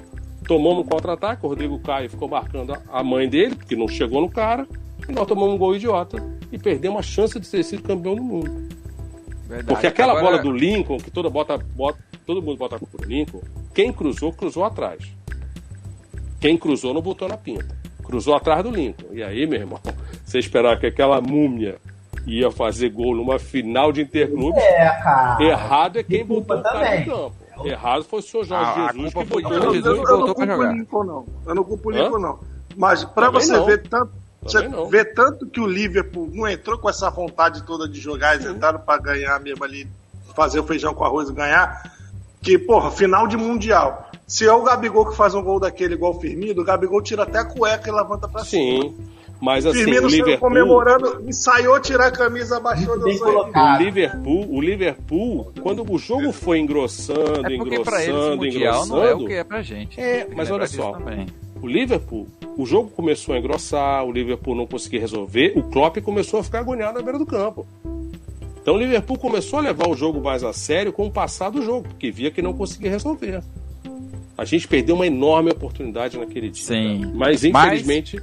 tomamos um contra-ataque, o Rodrigo Caio ficou marcando a- mãe dele, porque não chegou no cara, e nós tomamos um gol idiota e perdemos a chance de ter sido campeão do mundo. Verdade. Porque aquela Agora, bola do Lincoln, que toda bota, bota- todo mundo bota a culpa do Lincoln, quem cruzou, cruzou atrás. Quem cruzou não botou na pinta. Cruzou atrás do Lincoln. E aí, meu irmão, você esperar que aquela múmia ia fazer gol numa final de interclubes, É, cara. errado é quem Desculpa botou o cara no campo. Errado foi o senhor Jorge Ah, Jesus que foi botou no Jesus eu, que eu voltou não pra culpo o. Lincoln, não. Eu não culpo o? Lincoln, não. Mas pra Também você não. ver tanto. Você não. vê tanto que o Liverpool não entrou com essa vontade toda de jogar, eles entraram pra ganhar mesmo ali, fazer o feijão com arroz e ganhar. Que, porra, final de Mundial. Se é o Gabigol que faz um gol daquele igual o Firmino, o Gabigol tira até a cueca e levanta pra cima. Sim. Mas assim, Firmino o saiu Liverpool, comemorando, ensaiou tirar a camisa, abaixou sangue. o. Liverpool, o Liverpool, quando o jogo foi engrossando, É pra eles o engrossando, não é o engrossando, que é pra gente. É, mas olha só. também. o Liverpool, o jogo começou a engrossar, o Liverpool não conseguia resolver, o Klopp começou a ficar agoniado na beira do campo. Então o Liverpool começou a levar o jogo mais a sério com o passar do jogo, porque via que não conseguia resolver. A gente perdeu uma enorme oportunidade naquele dia. Sim. Mas Mas- infelizmente,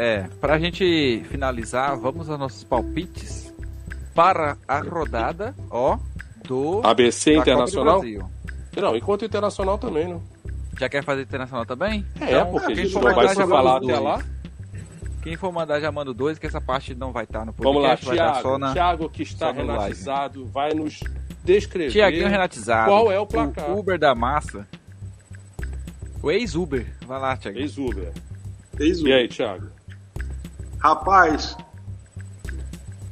É, pra gente finalizar, vamos aos nossos palpites para a rodada, ó, do ABC da Copa do Internacional. Brasil. Não, enquanto internacional também, né? Já quer fazer internacional também? É, Então, porque a quem gente for não vai mandar, se já falar até lá. Quem for mandar já manda dois, que essa parte não vai estar no Vamos lá, podcast, vai estar Thiago. só na... Thiago, que está só no live. renatizado, vai nos descrever. Tiaguinho Renatizado. Qual é o placar? Uber da massa. O ex-Uber. Vai lá, Thiago. Ex-Uber. O- E aí, Thiago? Rapaz,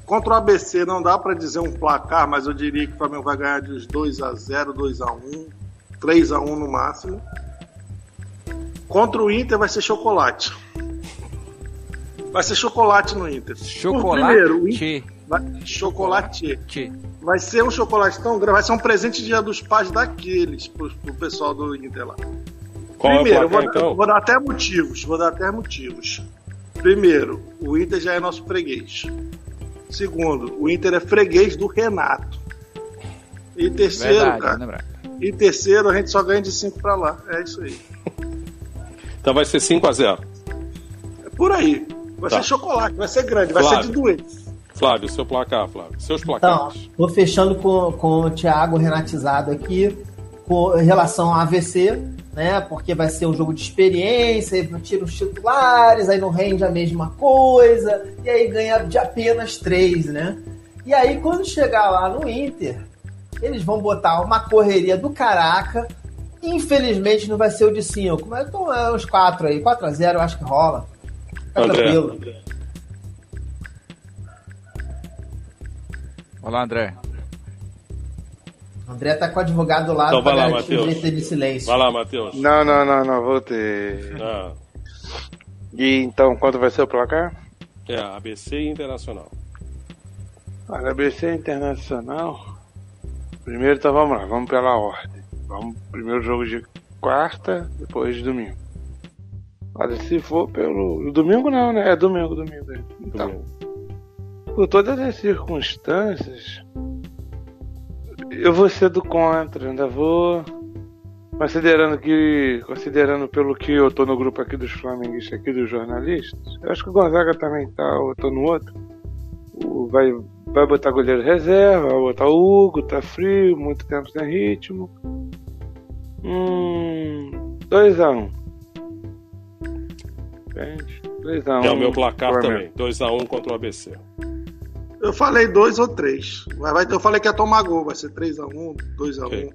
contra o ABC não dá pra dizer um placar, mas eu diria que o Flamengo vai ganhar de uns 2x0, 2x1, 3x1 no máximo. Contra o Inter vai ser chocolate. Vai ser chocolate no Inter. Por Chocolate. primeiro, Inter vai... chocolate. Tchê. Vai ser um chocolate tão grande, vai ser um presente dia dos pais daqueles pro, pro pessoal do Inter lá. Qual Primeiro, é eu o placar, vou, então? vou dar até motivos. Vou dar até motivos. Primeiro, o Inter já é nosso freguês. Segundo, o Inter é freguês do Renato. E terceiro, Verdade, cara. né? E terceiro, a gente só ganha de 5 pra lá. É isso aí. Então vai ser 5x0. É por aí. Vai Tá. ser chocolate, vai ser grande, vai Flávio. ser de doente. Flávio, seu placar, Flávio. Seus Então, placares. vou fechando com, com o Thiago renatizado aqui, com em relação ao AVC, né? Porque vai ser um jogo de experiência, aí tira os titulares, aí não rende a mesma coisa, e aí ganha de apenas três, né? E aí, quando chegar lá no Inter, eles vão botar uma correria do caraca. Infelizmente não vai ser o de 5, mas então é uns 4 aí, 4x0 eu acho que rola. Tá André. tranquilo. Olá, André. O André tá com o advogado do lado Então vai lá, garantir o Matheus. direito de silêncio. Vai lá, Matheus. Não, não, não, não, voltei. Ah, E então, quanto vai ser o placar? é, ABC Internacional. Olha, ABC Internacional. Primeiro, então vamos lá, vamos pela ordem. Vamos, primeiro jogo de quarta, depois de domingo. Olha, se for pelo. Domingo não, né? É domingo, domingo. Então, Domingo. por todas as circunstâncias, eu vou ser do contra, ainda vou. Considerando que. Considerando pelo que eu tô no grupo aqui dos flamenguistas aqui, dos jornalistas, eu acho que o Gonzaga também tá, eu tô no outro. O- vai, vai botar goleiro reserva, vai botar o Hugo, tá frio, muito tempo sem ritmo. Hum. 2x1. Gente, 2x1. É o meu placar também. 2x1 contra o ABC. Eu falei dois ou três. Mas vai, eu falei que ia tomar gol, vai ser 3x1, 2x1. Ok.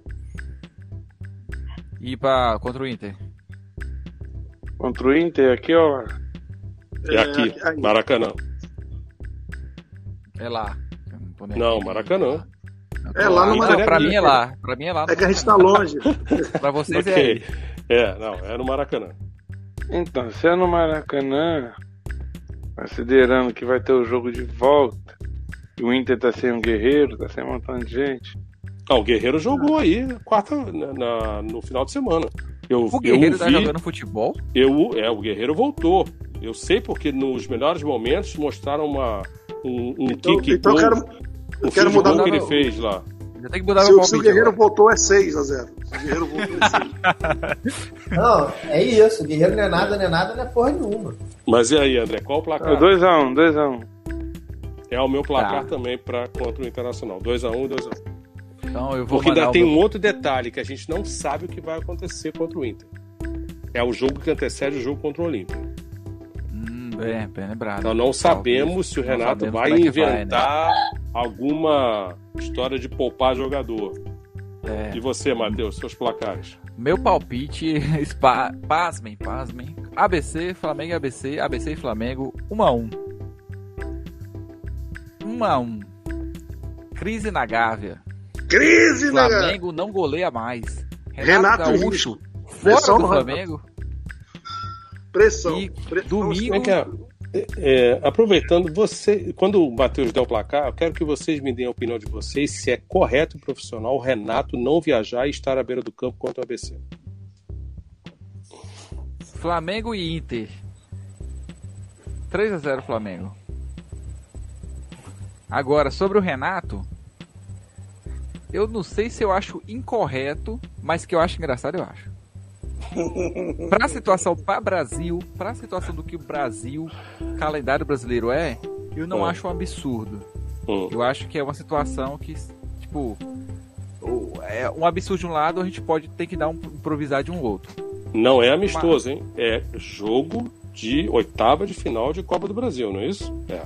E pra, contra o Inter? Contra o Inter aqui, ó. É aqui, aí. Maracanã. É lá. Não. Maracanã. É lá no Inter é pra mim é lá. Pra mim é lá. É que a gente tá longe. Pra vocês é Ok. aí. É, não, é no Maracanã. Então, se é no Maracanã, considerando que vai ter o jogo de volta, o Inter tá sem um guerreiro, tá sem um montão de gente. Ah, o Guerreiro jogou aí quarta, na, na- no final de semana. Eu, O Guerreiro eu tá vi, jogando futebol? eu, é, o Guerreiro voltou. Eu sei porque nos melhores momentos mostraram uma, um, um Então, kick então eu goal, quero, o eu quero field mudar goal que ele fez lá. Já tem que mudar se, o- se o. Guerreiro agora. voltou é 6x0. Se o Guerreiro voltou é 6. Não, é isso. O Guerreiro não é nada, não é nada, não é porra nenhuma. Mas e aí, André, qual o placar? 2x1, 2x1. É o meu placar Tá. também pra, contra o Internacional. 2x1 e 2x1. Então eu vou Porque ainda tem um outro detalhe que a gente não sabe o que vai acontecer contra o Inter. É o jogo que antecede o jogo contra o Olímpia. Hum, bem, bem lembrado. Então não sabemos se o Renato vai como é vai, né? inventar alguma história de poupar jogador. É. E você, Matheus, seus placares? Meu palpite, spa, pasmem, pasmem. ABC, Flamengo e ABC, ABC e Flamengo, 1 a 1 1 a 1 Crise na Gávea. Crise, né? Flamengo não goleia mais. Renato Gaúcho, Risco. fora Pressão do no Flamengo. Pressão. E Pressão. domingo- é é? Aproveitando, você, quando o Matheus der o placar, eu quero que vocês me deem a opinião de vocês se é correto e profissional o Renato não viajar e estar à beira do campo contra o ABC. Flamengo e Inter. 3 a 0 Flamengo. Agora, sobre o Renato, eu não sei se eu acho incorreto, mas que eu acho engraçado, eu acho. Para a situação para Brasil, para a situação do que o Brasil, calendário brasileiro é, eu não Hum. acho um absurdo. Hum. Eu acho que é uma situação que, tipo, é um absurdo de um lado, a gente pode ter que dar um improvisar de um outro. Não é amistoso, hein? É jogo de oitava de final de Copa do Brasil, não é isso? É.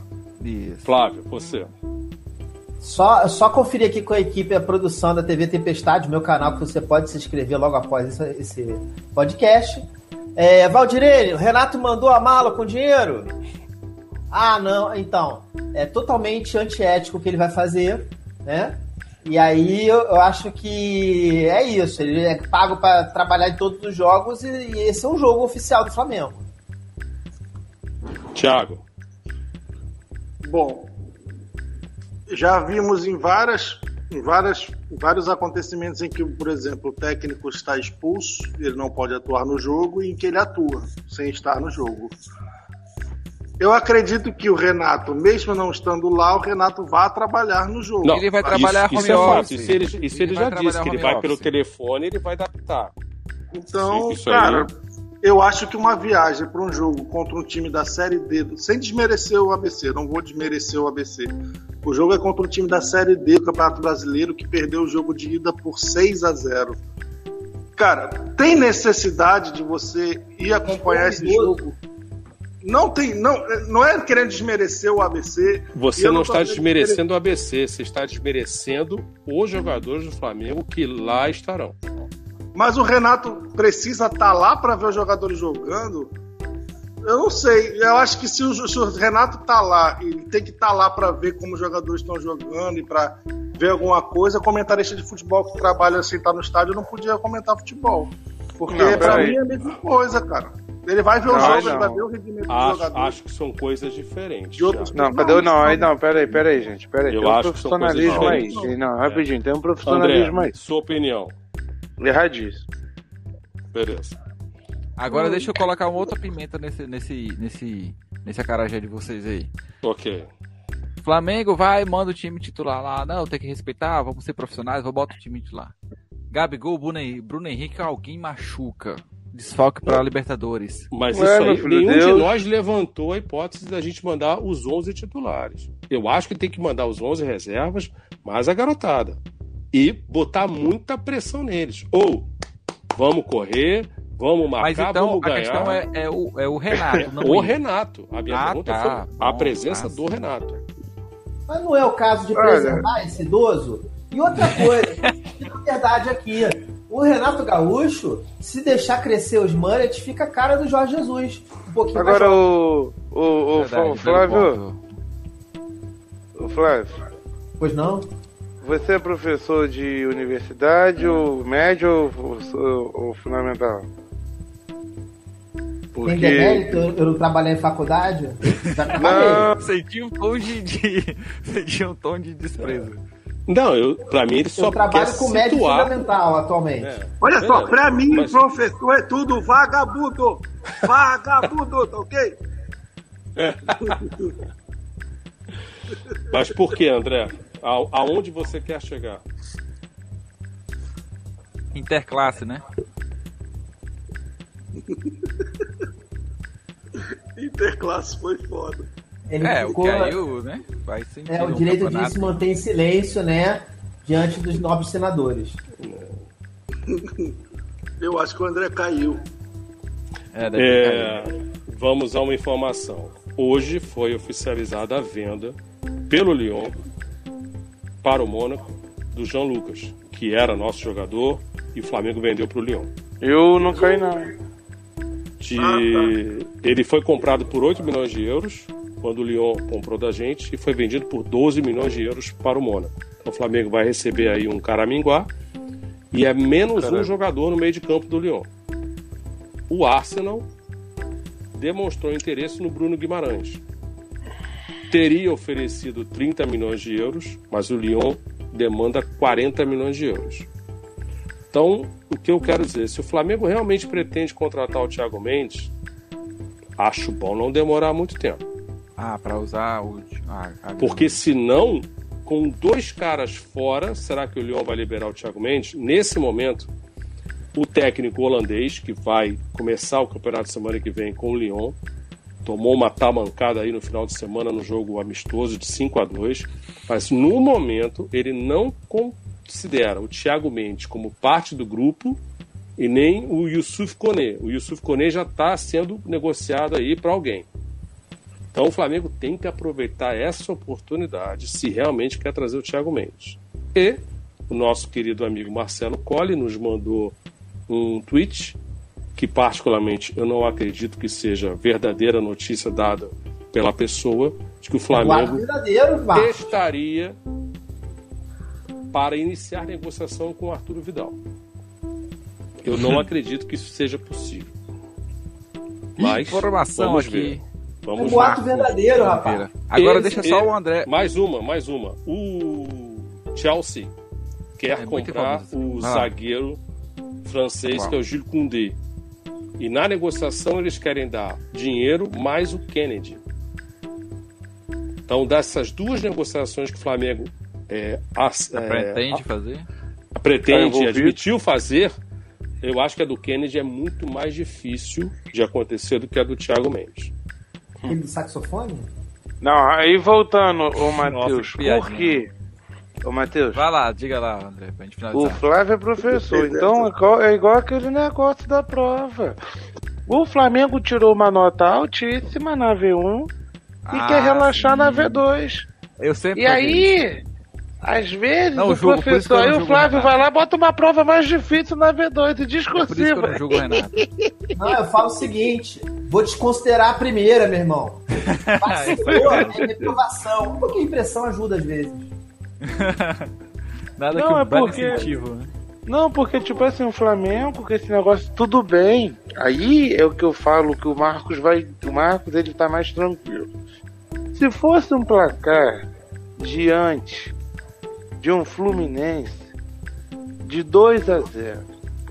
Isso. Flávio, você. Só, só conferir aqui com a equipe a produção da TV Tempestade, meu canal, que você pode se inscrever logo após esse, esse podcast. É, Valdirene, o Renato mandou a mala com dinheiro? Ah, não, então. É totalmente antiético o que ele vai fazer, né? E aí eu, eu acho que é isso. Ele é pago para trabalhar em todos os jogos e, e esse é um jogo oficial do Flamengo. Thiago. Bom, já vimos em várias, em várias, vários acontecimentos em que, por exemplo, o técnico está expulso, ele não pode atuar no jogo, e em que ele atua sem estar no jogo. Eu acredito que o Renato, mesmo não estando lá, o Renato vá trabalhar no jogo. Não, Ele vai isso- trabalhar isso, home é fato. office. Isso ele, isso ele, Ele vai já disse, que ele vai pelo office. telefone ele vai pitaco. Então, Isso aí. Eu acho que uma viagem para um jogo contra um time da Série D, sem desmerecer o ABC, não vou desmerecer o ABC. O jogo é contra um time da Série D do Campeonato Brasileiro que perdeu o jogo de ida por 6 a 0. Cara, tem necessidade de você ir acompanhar esse jogo? Não tem, não, não é querendo desmerecer o ABC. Você não está querendo desmerecendo o ABC, você está desmerecendo os jogadores do Flamengo que lá estarão. Mas o Renato precisa estar lá para ver os jogadores jogando. Eu não sei. Eu acho que se o, se o Renato tá lá, ele tem que estar lá para ver como os jogadores estão jogando e para ver alguma coisa. Comentarista de futebol que trabalha sem estar no estádio não podia comentar futebol. Porque Não, pra peraí. mim é a mesma coisa, cara. Ele vai ver o Não, jogo, não. ele vai ver o rendimento Acho, jogador. acho que são coisas diferentes. De outros- Thiago. Não, cadê o. Não, aí não, peraí, peraí, gente. Peraí, Eu tem um acho que são coisas profissionalismo aí. diferentes. Não, rapidinho, tem um André, profissionalismo aí. sua opinião. Erradíssimo. Beleza. Agora deixa eu colocar uma outra pimenta nesse, nesse, nesse, nesse acarajé de vocês aí. Ok. Flamengo vai, manda o time titular lá. Não, tem que respeitar, vamos ser profissionais, vou botar o time titular. Gabigol, Bruno, Hen- Bruno Henrique, alguém machuca. Desfalque pra Libertadores. Mas Ué, isso aí, nenhum de Deus. nós levantou a hipótese da gente mandar os 11 titulares. Eu acho que tem que mandar os 11 reservas, mais a garotada. E botar muita pressão neles. Ou, vamos correr, vamos Mas marcar, então vamos a ganhar. questão é, é o, é o Renato, não o. Renato. A minha Ah, pergunta tá. foi a Bom, presença ah, do Renato. Mas não é o caso de preservar esse idoso? E outra coisa, na verdade aqui, o Renato Gaúcho, se deixar crescer os mullets, fica a cara do Jorge Jesus. Um pouquinho mais Agora jovem. o. O, o, Verdade, o Flávio. O Flávio. Pois não? Você é professor de universidade, ou médio ou, ou- ou fundamental? Tem Porque. demérito eu, eu não trabalhar em faculdade? Já trabalhei. Não, Senti um tom de, de- senti um tom de desprezo. Não, eu, pra mim ele só eu trabalho quer com médio situar... fundamental atualmente. É. Olha só, Beleza, pra mim, mas- professor é tudo vagabundo. Vagabundo, tá ok? Mas por que, André? A- aonde você quer chegar? Interclasse, né? Interclasse foi foda. Ele É, o ficou, que aí o, né? Vai sentir é, o direito de se manter em silêncio, né? Diante dos nobres senadores. Eu acho que o André caiu. É, É, vamos a uma informação. Hoje foi oficializada a venda pelo Lyon para o Mônaco do Jean Lucas, que era nosso jogador e o Flamengo vendeu para o Lyon. eu não caí, não. De... Ah, Ele foi comprado por 8 milhões de euros quando o Lyon comprou da gente e foi vendido por 12 milhões de euros para o Mônaco. Então o Flamengo vai receber aí um Caraminguá e é menos um Caramba. jogador no meio de campo do Lyon. O Arsenal demonstrou interesse no Bruno Guimarães. Teria oferecido 30 milhões de euros, mas o Lyon demanda 40 milhões de euros. Então, o que eu quero dizer, se o Flamengo realmente pretende contratar o Thiago Mendes, acho bom não demorar muito tempo. Ah, para usar o. Ah, Porque senão, com dois caras fora, será que o Lyon vai liberar o Thiago Mendes? Nesse momento, o técnico holandês, que vai começar o campeonato semana que vem com o Lyon, tomou uma tamancada aí no final de semana no jogo amistoso de 5 a 2 mas no momento ele não considera o Thiago Mendes como parte do grupo e nem o Yusuf Kone. O Yusuf Kone já está sendo negociado aí para alguém. Então o Flamengo tem que aproveitar essa oportunidade se realmente quer trazer o Thiago Mendes. E o nosso querido amigo Marcelo Colli nos mandou um tweet que particularmente eu não acredito que seja verdadeira notícia dada pela pessoa de que o Flamengo estaria para iniciar negociação com o Arturo Vidal. Eu não acredito que isso seja possível. Mas informação vamos aqui. Ver. Vamos um boato verdadeiro, rapaz. Agora Esse- deixa só o André. Mais uma, mais uma. O Chelsea quer É comprar o Ah. zagueiro francês Qual? que é o Gilles Koundé. E na negociação eles querem dar dinheiro mais o Kennedy. Então, dessas duas negociações que o Flamengo é, as- é, Pretende fazer? a- pretende, Tá admitiu fazer, eu acho que a do Kennedy é muito mais difícil de acontecer do que a do Thiago Mendes. Aquele do saxofone? Não, aí voltando, ô Matheus, por quê? Ô Matheus, Vai lá, diga lá, André, pra gente o finalizar. Flávio é professor, então é igual, é igual aquele negócio da prova. O Flamengo tirou uma nota altíssima na V1 e Ah, quer relaxar na sim. V2. Eu sempre E aí, às vezes, Não, o eu professor, aí não o Flávio Renato. vai lá, bota uma prova mais difícil na V2 e É por isso que eu discursiva. não julgo o Renato. Não, eu falo o seguinte: vou desconsiderar a primeira, meu irmão. Vacilou, é reprovação. Um pouquinho de impressão ajuda às vezes. Nada Não, que é um porque- incentivo, né? Não, porque, tipo assim, o Flamengo, com esse negócio, tudo bem. Aí é o que eu falo, que o Marcos vai. O Marcos ele tá mais tranquilo. Se fosse um placar diante de um Fluminense de 2 a 0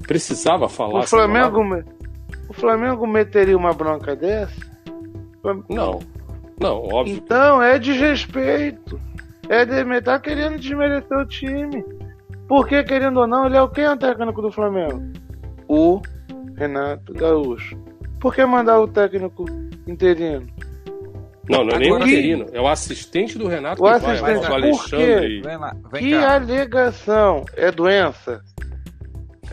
Precisava falar o Flamengo, me- o Flamengo meteria uma bronca dessa? Não. Não, óbvio. Então é desrespeito. É de, tá querendo desmerecer o time. Porque, querendo ou não, ele é o quem é o técnico do Flamengo? O Renato Gaúcho. Por que mandar o técnico interino? Não, não é nem o interino. É o assistente do Renato O que vai. assistente, O por Alexandre. Vem lá, vem que cá. alegação? É doença?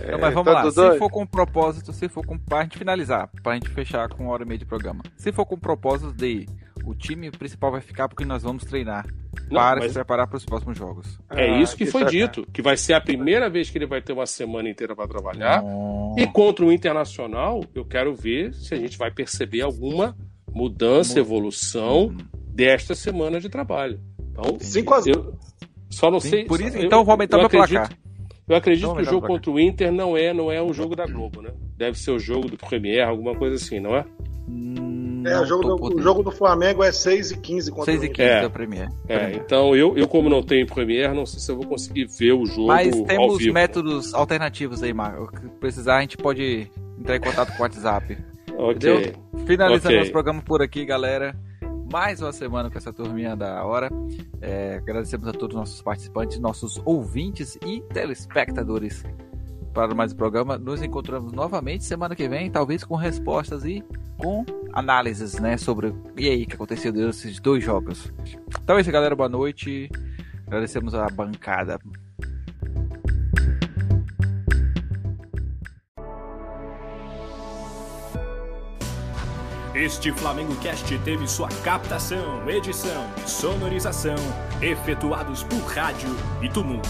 Não, mas vamos tá lá, se for com propósito, se for com. Pra gente finalizar, pra gente fechar com uma hora e meia de programa. Se for com propósito de o time principal vai ficar porque nós vamos treinar Não, para mas se preparar para os próximos jogos. é Ah, isso que foi sacanagem. dito. Que vai ser a primeira vez que ele vai ter uma semana inteira para trabalhar. Não. E contra o Internacional, eu quero ver se a gente vai perceber alguma mudança, evolução Uhum. desta semana de trabalho. Então, 5 a 0. eu só não Sim, sei. por isso, eu- então vou aumentar eu meu acredito, placar. Eu acredito Então, que o jogo o contra o Inter não é, não é um jogo da Globo, né? Deve ser o jogo do Premier, alguma coisa assim, não é? Hum, É, o jogo, do, o jogo do Flamengo é 6 e 15 contra 6 o e Inter. 15 É. da Premier. É, Premier. então eu, eu como não tenho Premier, não sei se eu vou conseguir ver o jogo Mas ao temos vivo. métodos alternativos aí, Marco. O que precisar, a gente pode entrar em contato com o WhatsApp. Ok. Entendeu? Finalizando Ok. nosso programa por aqui, galera. Mais uma semana com essa turminha da hora. É, agradecemos a todos os nossos participantes, nossos ouvintes e telespectadores para mais um programa. Nos encontramos novamente semana que vem, talvez com respostas e com análises, né, sobre e aí que aconteceu desses dois jogos. Então é isso, galera. Boa noite. Agradecemos a bancada. Este Flamengo Cast teve sua captação, edição sonorização efetuados por rádio e tumulto.